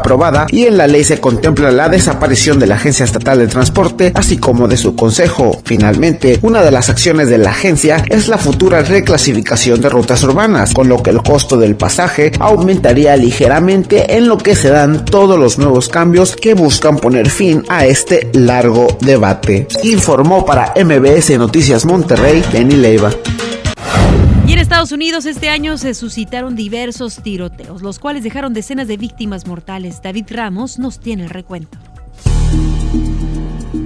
y en la ley se contempla la desaparición de la Agencia Estatal de Transporte, así como de su consejo. Finalmente, una de las acciones de la agencia es la futura reclasificación de rutas urbanas, con lo que el costo del pasaje aumentaría ligeramente en lo que se dan todos los nuevos cambios que buscan poner fin a este largo debate. Informó para MBS Noticias Monterrey, Benny Leiva. Estados Unidos este año se suscitaron diversos tiroteos, los cuales dejaron decenas de víctimas mortales. David Ramos nos tiene el recuento.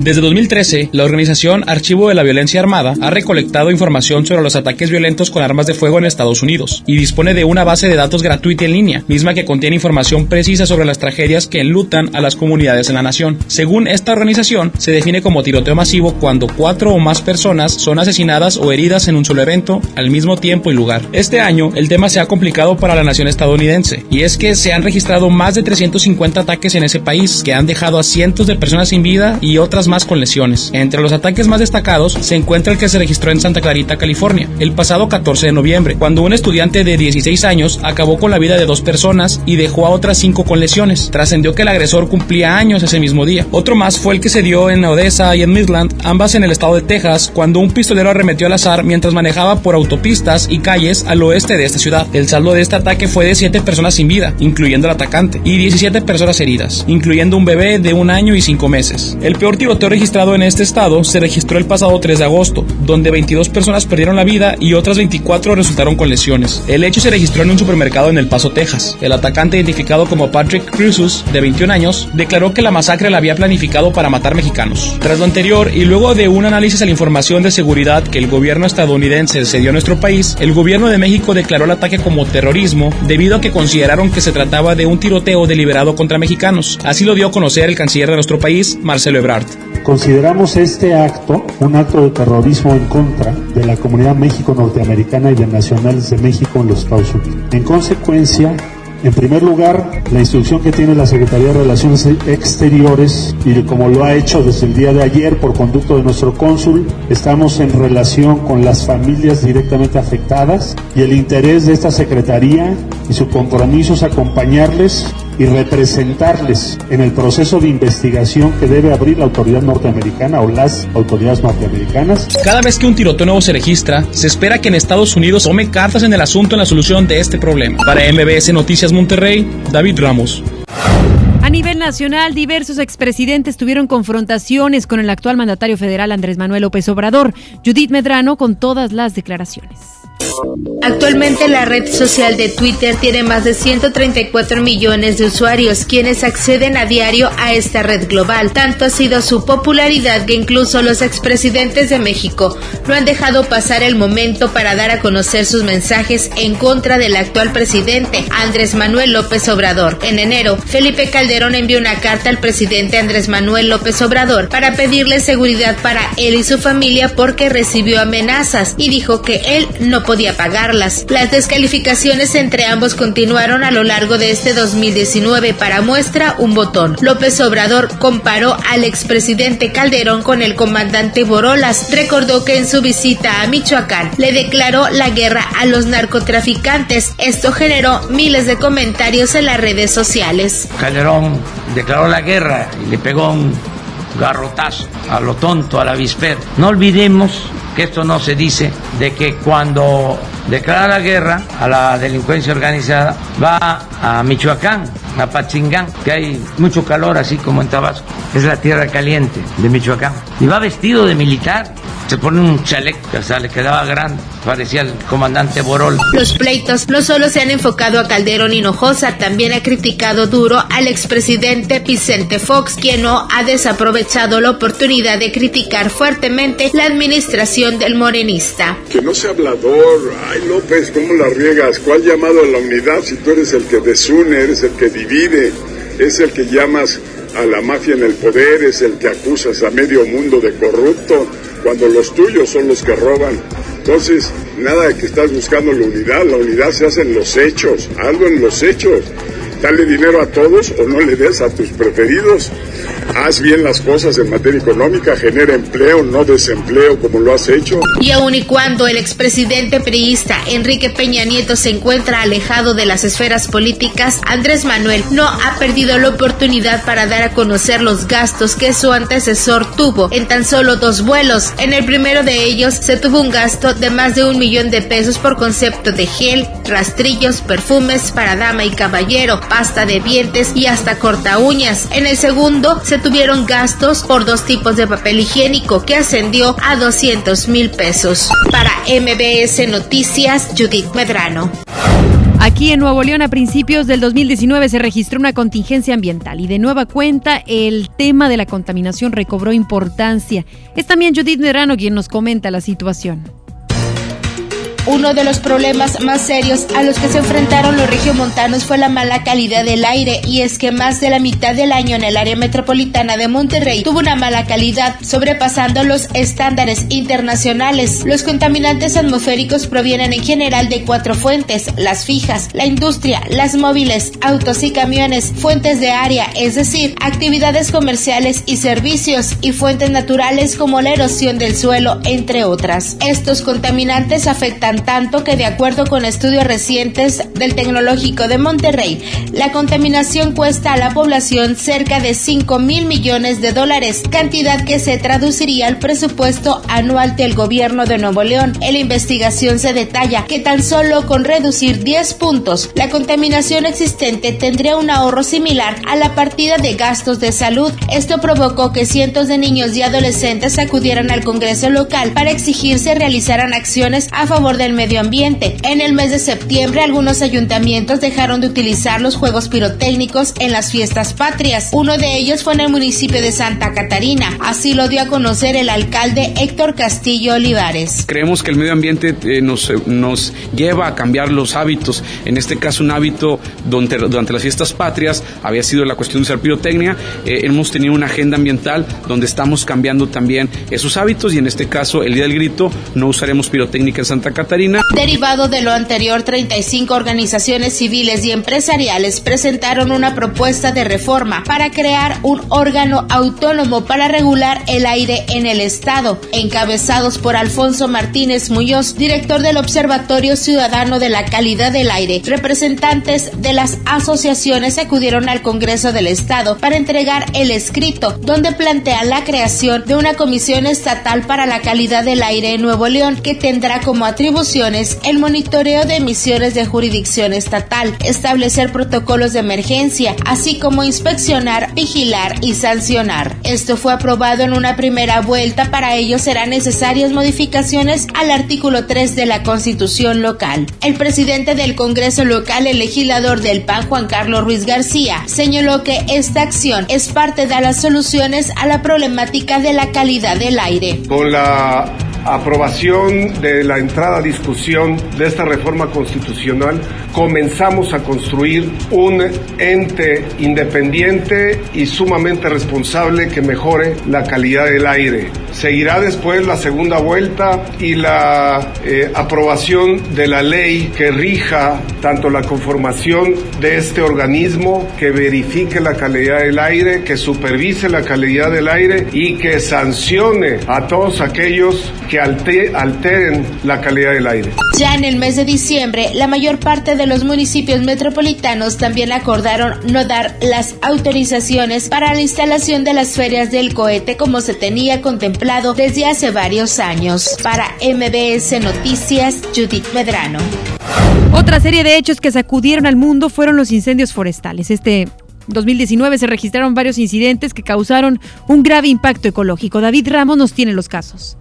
Desde 2013, la organización Archivo de la Violencia Armada ha recolectado información sobre los ataques violentos con armas de fuego en Estados Unidos y dispone de una base de datos gratuita en línea, misma que contiene información precisa sobre las tragedias que enlutan a las comunidades en la nación. Según esta organización, se define como tiroteo masivo cuando cuatro o más personas son asesinadas o heridas en un solo evento al mismo tiempo y lugar. Este año, el tema se ha complicado para la nación estadounidense, y es que se han registrado más de 350 ataques en ese país que han dejado a cientos de personas sin vida y otras más con lesiones. Entre los ataques más destacados se encuentra el que se registró en Santa Clarita, California, el pasado 14 de noviembre, cuando un estudiante de 16 años acabó con la vida de dos personas y dejó a otras cinco con lesiones. Trascendió que el agresor cumplía años ese mismo día. Otro más fue el que se dio en Odessa y en Midland, ambas en el estado de Texas, cuando un pistolero arremetió al azar mientras manejaba por autopistas y calles al oeste de esta ciudad. El saldo de este ataque fue de 7 personas sin vida, incluyendo el atacante, y 17 personas heridas, incluyendo un bebé de un año y cinco meses. El peor tiroteo registrado en este estado se registró el pasado 3 de agosto, donde 22 personas perdieron la vida y otras 24 resultaron con lesiones. El hecho se registró en un supermercado en El Paso, Texas. El atacante, identificado como Patrick Cruzus, de 21 años, declaró que la masacre la había planificado para matar mexicanos. Tras lo anterior, y luego de un análisis a la información de seguridad que el gobierno estadounidense cedió a nuestro país, el gobierno de México declaró el ataque como terrorismo debido a que consideraron que se trataba de un tiroteo deliberado contra mexicanos. Así lo dio a conocer el canciller de nuestro país, Marcelo Ebrard. Consideramos este acto un acto de terrorismo en contra de la comunidad México norteamericana y de nacionales de México en los Estados Unidos. En consecuencia, En primer lugar, la instrucción que tiene la Secretaría de Relaciones Exteriores y como lo ha hecho desde el día de ayer por conducto de nuestro cónsul, estamos en relación con las familias directamente afectadas y el interés de esta Secretaría y su compromiso es acompañarles y representarles en el proceso de investigación que debe abrir la autoridad norteamericana o las autoridades norteamericanas. Cada vez que un tiroteo nuevo se registra, se espera que en Estados Unidos tome cartas en el asunto en la solución de este problema. Para MBS Noticias Monterrey, David Ramos. A nivel nacional, diversos expresidentes tuvieron confrontaciones con el actual mandatario federal Andrés Manuel López Obrador. Judith Medrano con todas las declaraciones. Actualmente la red social de Twitter tiene más de 134 millones de usuarios quienes acceden a diario a esta red global. Tanto ha sido su popularidad que incluso los expresidentes de México no han dejado pasar el momento para dar a conocer sus mensajes en contra del actual presidente Andrés Manuel López Obrador. En enero, Felipe Calderón envió una carta al presidente Andrés Manuel López Obrador para pedirle seguridad para él y su familia porque recibió amenazas y dijo que él no podía pagarlas. Las descalificaciones entre ambos continuaron a lo largo de este 2019. Para muestra, un botón. López Obrador comparó al expresidente Calderón con el comandante Borolas. Recordó que en su visita a Michoacán le declaró la guerra a los narcotraficantes. Esto generó miles de comentarios en las redes sociales. Calderón declaró la guerra y le pegó un garrotazo a lo tonto, a la vispera. No olvidemos que esto no se dice, de que cuando declara la guerra a la delincuencia organizada, va a Michoacán, a Pachingán, que hay mucho calor, así como en Tabasco. Es la tierra caliente de Michoacán. Y va vestido de militar se pone un chaleco que hasta le quedaba grande, parecía el comandante Borol. Los pleitos no solo se han enfocado a Calderón Hinojosa, también ha criticado duro al expresidente Vicente Fox, quien no ha desaprovechado la oportunidad de criticar fuertemente la administración del morenista. Que no sea hablador, ay López, ¿cómo la riegas? ¿Cuál llamado a la unidad si tú eres el que desune, eres el que divide, es el que llamas a la mafia en el poder, es el que acusas a medio mundo de corrupto? cuando los tuyos son los que roban. Entonces, nada de que estás buscando la unidad, la unidad se hace en los hechos, algo en los hechos. Dale dinero a todos o no le des a tus preferidos. Haz bien las cosas en materia económica, genera empleo, no desempleo como lo has hecho. Y aun y cuando el expresidente priista Enrique Peña Nieto se encuentra alejado de las esferas políticas, Andrés Manuel no ha perdido la oportunidad para dar a conocer los gastos que su antecesor tuvo en tan solo dos vuelos. En el primero de ellos se tuvo un gasto de más de un millón de pesos por concepto de gel, rastrillos, perfumes para dama y caballero, pasta de dientes y hasta corta uñas. En el segundo se tuvieron gastos por dos tipos de papel higiénico que ascendió a 200 mil pesos. Para MBS Noticias, Judith Medrano. Aquí en Nuevo León a principios del 2019 se registró una contingencia ambiental y de nueva cuenta el tema de la contaminación recobró importancia. Es también Judith Medrano quien nos comenta la situación. Uno de los problemas más serios a los que se enfrentaron los regiomontanos fue la mala calidad del aire y es que más de la mitad del año en el área metropolitana de Monterrey tuvo una mala calidad, sobrepasando los estándares internacionales. Los contaminantes atmosféricos provienen en general de cuatro fuentes, las fijas, la industria, las móviles, autos y camiones, fuentes de área, es decir, actividades comerciales y servicios y fuentes naturales como la erosión del suelo, entre otras. Estos contaminantes afectan tanto que de acuerdo con estudios recientes del Tecnológico de Monterrey, la contaminación cuesta a la población cerca de 5 mil millones de dólares, cantidad que se traduciría al presupuesto anual del gobierno de Nuevo León. En la investigación se detalla que tan solo con reducir 10 puntos, la contaminación existente tendría un ahorro similar a la partida de gastos de salud. Esto provocó que cientos de niños y adolescentes acudieran al Congreso local para exigir se realizaran acciones a favor del medio ambiente. En el mes de septiembre, algunos ayuntamientos dejaron de utilizar los juegos pirotécnicos en las fiestas patrias. Uno de ellos fue en el municipio de Santa Catarina. Así lo dio a conocer el alcalde Héctor Castillo Olivares. Creemos que el medio ambiente eh, nos, eh, nos lleva a cambiar los hábitos. En este caso, un hábito durante, durante las fiestas patrias había sido la cuestión de usar pirotecnia. Eh, hemos tenido una agenda ambiental donde estamos cambiando también esos hábitos y en este caso, el día del grito, no usaremos pirotécnica en Santa Catarina Catarina. Derivado de lo anterior, 35 organizaciones civiles y empresariales presentaron una propuesta de reforma para crear un órgano autónomo para regular el aire en el Estado, encabezados por Alfonso Martínez Muñoz, director del Observatorio Ciudadano de la Calidad del Aire. Representantes de las asociaciones acudieron al Congreso del Estado para entregar el escrito, donde plantea la creación de una comisión estatal para la calidad del aire en Nuevo León, que tendrá como el monitoreo de emisiones de jurisdicción estatal, establecer protocolos de emergencia, así como inspeccionar, vigilar y sancionar. Esto fue aprobado en una primera vuelta, para ello serán necesarias modificaciones al artículo 3 de la Constitución local. El presidente del Congreso local, el legislador del PAN, Juan Carlos Ruiz García, señaló que esta acción es parte de las soluciones a la problemática de la calidad del aire. Con la aprobación de la entrada a discusión de esta reforma constitucional, comenzamos a construir un ente independiente y sumamente responsable que mejore la calidad del aire. Seguirá después la segunda vuelta y la eh, aprobación de la ley que rija tanto la conformación de este organismo, que verifique la calidad del aire, que supervise la calidad del aire y que sancione a todos aquellos que alteren la calidad del aire. Ya en el mes de diciembre, la mayor parte de los municipios metropolitanos también acordaron no dar las autorizaciones para la instalación de las ferias del cohete como se tenía contemplado desde hace varios años. Para MBS Noticias, Judith Medrano. Otra serie de hechos que sacudieron al mundo fueron los incendios forestales. Este 2019 se registraron varios incidentes que causaron un grave impacto ecológico. David Ramos nos tiene los casos.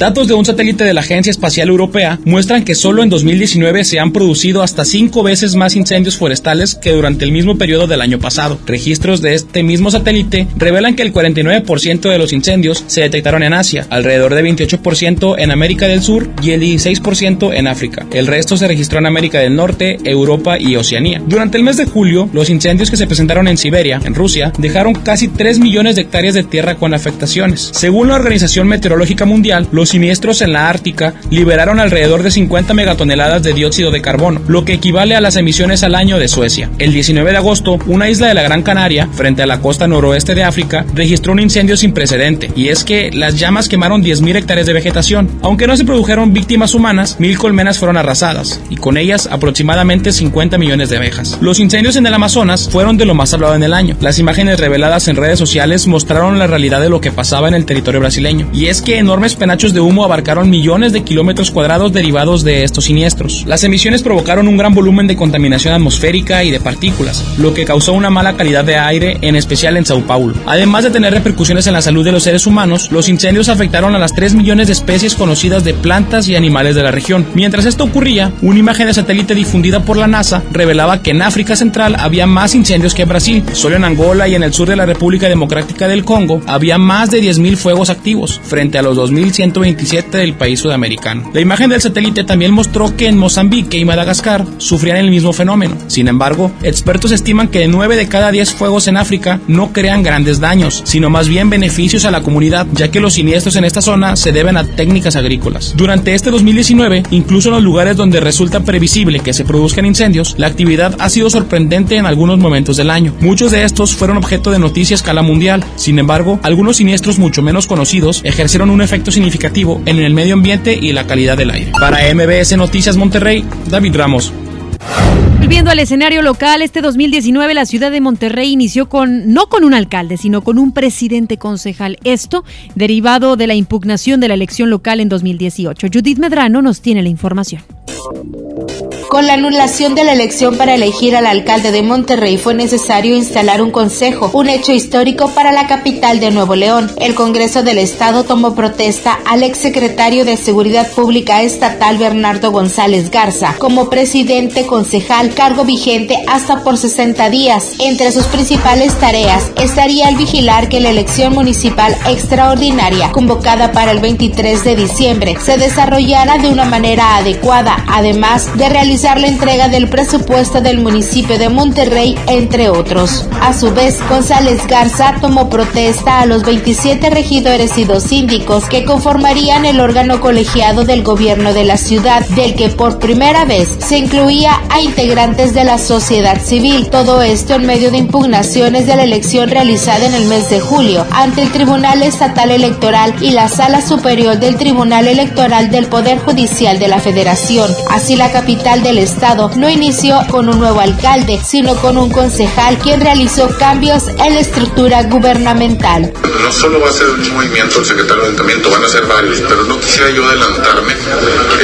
Datos de un satélite de la Agencia Espacial Europea muestran que solo en 2019 se han producido hasta cinco veces más incendios forestales que durante el mismo periodo del año pasado. Registros de este mismo satélite revelan que el 49% de los incendios se detectaron en Asia, alrededor de 28% en América del Sur y el 16% en África. El resto se registró en América del Norte, Europa y Oceanía. Durante el mes de julio, los incendios que se presentaron en Siberia, en Rusia, dejaron casi 3 millones de hectáreas de tierra con afectaciones. Según la Organización Meteorológica Mundial, los siniestros en la Ártica liberaron alrededor de 50 megatoneladas de dióxido de carbono, lo que equivale a las emisiones al año de Suecia. El 19 de agosto, una isla de la Gran Canaria, frente a la costa noroeste de África, registró un incendio sin precedente, y es que las llamas quemaron 10.000 hectáreas de vegetación. Aunque no se produjeron víctimas humanas, mil colmenas fueron arrasadas, y con ellas aproximadamente 50 millones de abejas. Los incendios en el Amazonas fueron de lo más hablado en el año. Las imágenes reveladas en redes sociales mostraron la realidad de lo que pasaba en el territorio brasileño, y es que enormes penachos de humo abarcaron millones de kilómetros cuadrados derivados de estos siniestros. Las emisiones provocaron un gran volumen de contaminación atmosférica y de partículas, lo que causó una mala calidad de aire, en especial en Sao Paulo. Además de tener repercusiones en la salud de los seres humanos, los incendios afectaron a las 3 millones de especies conocidas de plantas y animales de la región. Mientras esto ocurría, una imagen de satélite difundida por la NASA revelaba que en África Central había más incendios que en Brasil. Solo en Angola y en el sur de la República Democrática del Congo había más de 10.000 fuegos activos, frente a los 2.127 del país sudamericano. La imagen del satélite también mostró que en Mozambique y Madagascar sufrían el mismo fenómeno. Sin embargo, expertos estiman que de 9 de cada 10 fuegos en África no crean grandes daños, sino más bien beneficios a la comunidad, ya que los siniestros en esta zona se deben a técnicas agrícolas. Durante este 2019, incluso en los lugares donde resulta previsible que se produzcan incendios, la actividad ha sido sorprendente en algunos momentos del año. Muchos de estos fueron objeto de noticia a escala mundial. Sin embargo, algunos siniestros mucho menos conocidos ejercieron un efecto significativo en el medio ambiente y la calidad del aire. Para MBS Noticias Monterrey, David Ramos. Volviendo al escenario local, este 2019 la ciudad de Monterrey inició con no con un alcalde, sino con un presidente concejal. Esto derivado de la impugnación de la elección local en 2018. Judith Medrano nos tiene la información. Con la anulación de la elección para elegir al alcalde de Monterrey fue necesario instalar un consejo, un hecho histórico para la capital de Nuevo León. El Congreso del Estado tomó protesta al exsecretario de Seguridad Pública Estatal Bernardo González Garza como presidente concejal, cargo vigente hasta por 60 días. Entre sus principales tareas estaría el vigilar que la elección municipal extraordinaria convocada para el 23 de diciembre se desarrollara de una manera adecuada, además de realizar la entrega del presupuesto del municipio de Monterrey, entre otros. A su vez, González Garza tomó protesta a los 27 regidores y dos síndicos que conformarían el órgano colegiado del gobierno de la ciudad, del que por primera vez se incluía a integrantes de la sociedad civil. Todo esto en medio de impugnaciones de la elección realizada en el mes de julio ante el Tribunal Estatal Electoral y la Sala Superior del Tribunal Electoral del Poder Judicial de la Federación. Así la capital del estado no inició con un nuevo alcalde, sino con un concejal quien realizó cambios en la estructura gubernamental. No solo va a ser un movimiento el secretario de ayuntamiento, van a ser varios, pero no quisiera yo adelantarme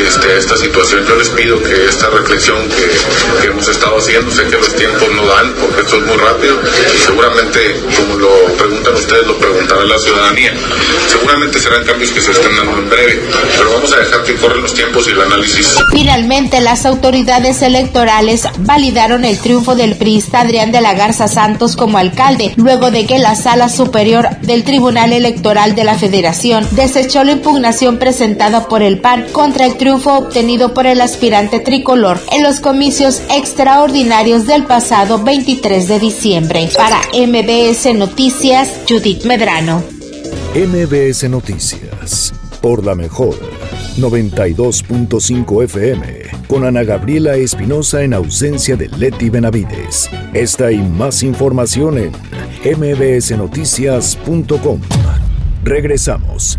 este, a esta situación. Yo les pido que esta reflexión que, hemos estado haciendo, sé que los tiempos no dan porque esto es muy rápido y seguramente, como lo preguntan ustedes, lo preguntará la ciudadanía. Seguramente serán cambios que se estén dando en breve, pero vamos a dejar que corren los tiempos y el análisis. Finalmente, las autoridades electorales validaron el triunfo del priista Adrián de la Garza Santos como alcalde, luego de que la Sala Superior del Tribunal Electoral de la Federación desechó la impugnación presentada por el PAN contra el triunfo obtenido por el aspirante tricolor en los comicios extraordinarios del pasado 23 de diciembre. Para MBS Noticias, Judith Medrano. MBS Noticias, por la mejor 92.5 FM, con Ana Gabriela Espinosa en ausencia de Leti Benavides. Esta y más información en mbsnoticias.com. Regresamos.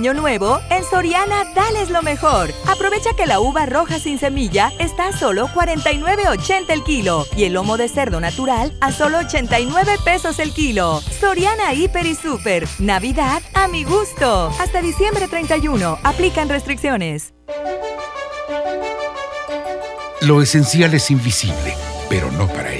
Año nuevo, en Soriana, dales lo mejor. Aprovecha que la uva roja sin semilla está a solo 49.80 el kilo y el lomo de cerdo natural a solo 89 pesos el kilo. Soriana Hiper y Super. Navidad a mi gusto. Hasta diciembre 31. Aplican restricciones. Lo esencial es invisible, pero no para ellos.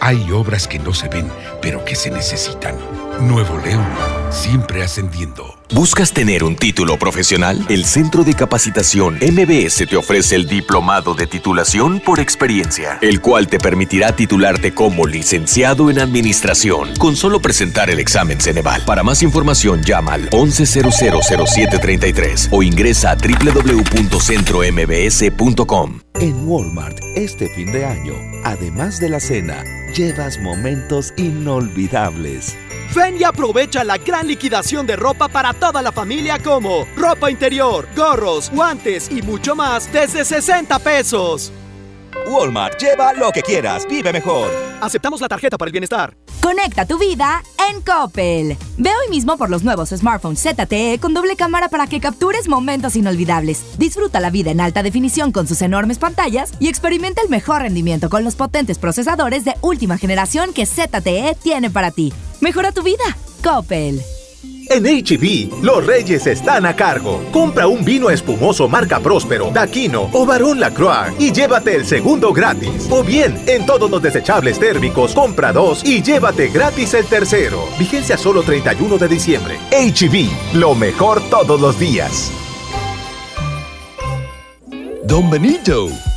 Hay obras que no se ven, pero que se necesitan. Nuevo León, siempre ascendiendo. ¿Buscas tener un título profesional? El Centro de Capacitación MBS te ofrece el Diplomado de Titulación por Experiencia, el cual te permitirá titularte como licenciado en Administración con solo presentar el examen Ceneval. Para más información llama al 11000733 o ingresa a www.centrombs.com. En Walmart, este fin de año, además de la cena, llevas momentos inolvidables. Ven y aprovecha la gran liquidación de ropa para toda la familia como ropa interior, gorros, guantes y mucho más desde 60 pesos. Walmart, lleva lo que quieras, vive mejor. Aceptamos la tarjeta para el bienestar. Conecta tu vida en Coppel. Ve hoy mismo por los nuevos smartphones ZTE con doble cámara para que captures momentos inolvidables. Disfruta la vida en alta definición con sus enormes pantallas y experimenta el mejor rendimiento con los potentes procesadores de última generación que ZTE tiene para ti. Mejora tu vida. Coppel. En HB, los reyes están a cargo. Compra un vino espumoso marca Próspero, Daquino o Barón Lacroix y llévate el segundo gratis. O bien, en todos los desechables térmicos, compra dos y llévate gratis el tercero. Vigencia solo 31 de diciembre. HB, lo mejor todos los días. Don Benito,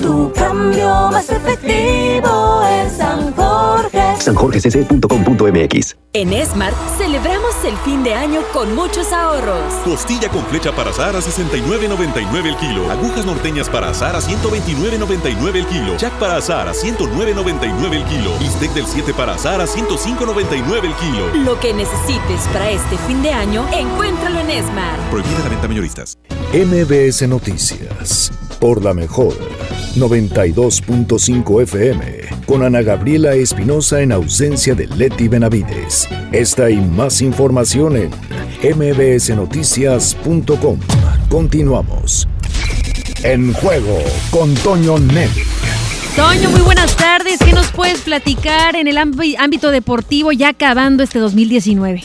Tu cambio más efectivo en San Jorge. sanjorgecc.com.mx. En Smart celebramos el fin de año con muchos ahorros. Costilla con flecha para asar a 69.99 el kilo. Agujas norteñas para asar a 129.99 el kilo. Jack para asar a 109.99 el kilo. Bistec del 7 para asar a 105.99 el kilo. Lo que necesites para este fin de año, encuéntralo en Smart. Prohibida la venta mayoristas. MBS Noticias. Por la mejor. 92.5 FM. Con Ana Gabriela Espinosa en ausencia de Leti Benavides. Esta y más información en mbsnoticias.com. Continuamos. En juego con Toño Net. Toño, muy buenas tardes. ¿Qué nos puedes platicar en el ámbi- ámbito deportivo ya acabando este 2019?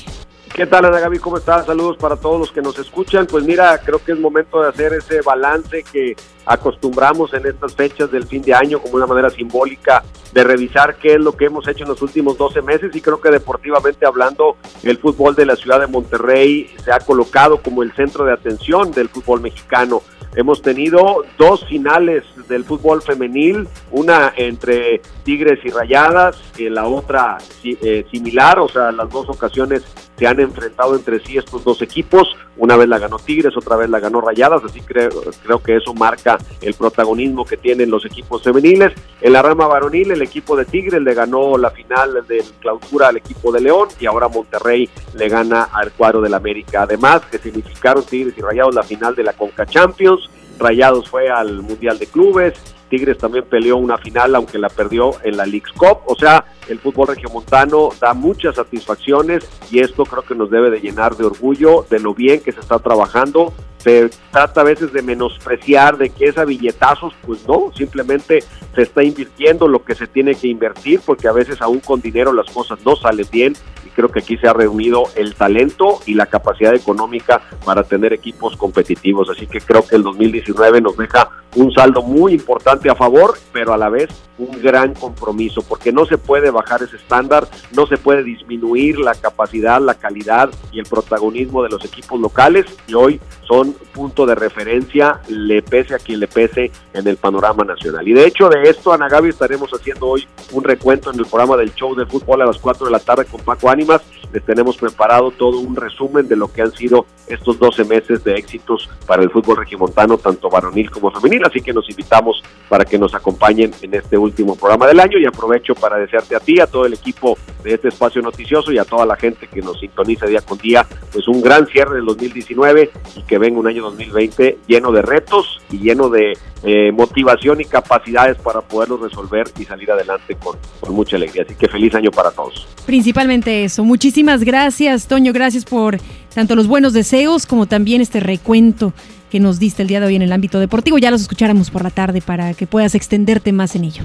¿Qué tal, Ana Gaby? ¿Cómo estás? Saludos para todos los que nos escuchan. Pues mira, creo que es momento de hacer ese balance que acostumbramos en estas fechas del fin de año como una manera simbólica de revisar qué es lo que hemos hecho en los últimos 12 meses y creo que deportivamente hablando, el fútbol de la ciudad de Monterrey se ha colocado como el centro de atención del fútbol mexicano. Hemos tenido dos finales del fútbol femenil, una entre Tigres y Rayadas, y la otra eh, similar, o sea, las dos ocasiones se han enfrentado entre sí estos dos equipos, una vez la ganó Tigres, otra vez la ganó Rayadas, así creo, creo que eso marca el protagonismo que tienen los equipos femeniles. En la rama varonil, el equipo de Tigres le ganó la final del clausura al equipo de León y ahora Monterrey le gana al cuadro del América. Además, que significaron Tigres y Rayados la final de la Conca Champions, Rayados fue al Mundial de Clubes, Tigres también peleó una final, aunque la perdió en la Leagues Cup. O sea, el fútbol regiomontano da muchas satisfacciones y esto creo que nos debe de llenar de orgullo de lo bien que se está trabajando. Se trata a veces de menospreciar, de que es a billetazos, pues no, simplemente se está invirtiendo lo que se tiene que invertir, porque a veces aún con dinero las cosas no salen bien y creo que aquí se ha reunido el talento y la capacidad económica para tener equipos competitivos. Así que creo que el 2019 nos deja un saldo muy importante a favor, pero a la vez un gran compromiso, porque no se puede bajar ese estándar, no se puede disminuir la capacidad, la calidad y el protagonismo de los equipos locales y hoy son punto de referencia, le pese a quien le pese en el panorama nacional. Y de hecho de esto, Ana Gaby, estaremos haciendo hoy un recuento en el programa del show de fútbol a las 4 de la tarde con Paco Ánimas. Les tenemos preparado todo un resumen de lo que han sido estos 12 meses de éxitos para el fútbol regimontano, tanto varonil como femenil. Así que nos invitamos para que nos acompañen en este último programa del año y aprovecho para desearte a ti, a todo el equipo de este espacio noticioso y a toda la gente que nos sintoniza día con día, pues un gran cierre del 2019 y que venga un año 2020 lleno de retos y lleno de eh, motivación y capacidades para poderlos resolver y salir adelante con, con mucha alegría. Así que feliz año para todos. Principalmente eso. Muchísimas gracias, Toño. Gracias por tanto los buenos deseos como también este recuento que nos diste el día de hoy en el ámbito deportivo. Ya los escucháramos por la tarde para que puedas extenderte más en ello.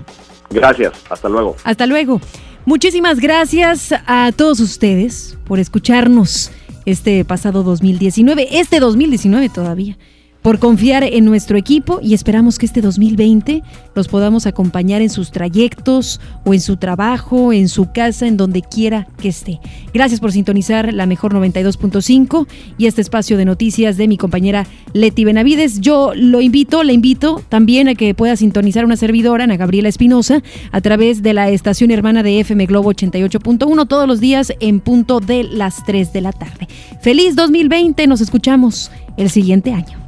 Gracias, hasta luego. Hasta luego. Muchísimas gracias a todos ustedes por escucharnos este pasado 2019, este 2019 todavía, por confiar en nuestro equipo y esperamos que este 2020 los podamos acompañar en sus trayectos o en su trabajo, en su casa, en donde quiera que esté. Gracias por sintonizar la mejor 92.5 y este espacio de noticias de mi compañera Leti Benavides. Yo lo invito, le invito también a que pueda sintonizar una servidora, Ana Gabriela Espinosa, a través de la estación hermana de FM Globo 88.1 todos los días en punto de las 3 de la tarde. Feliz 2020, nos escuchamos el siguiente año.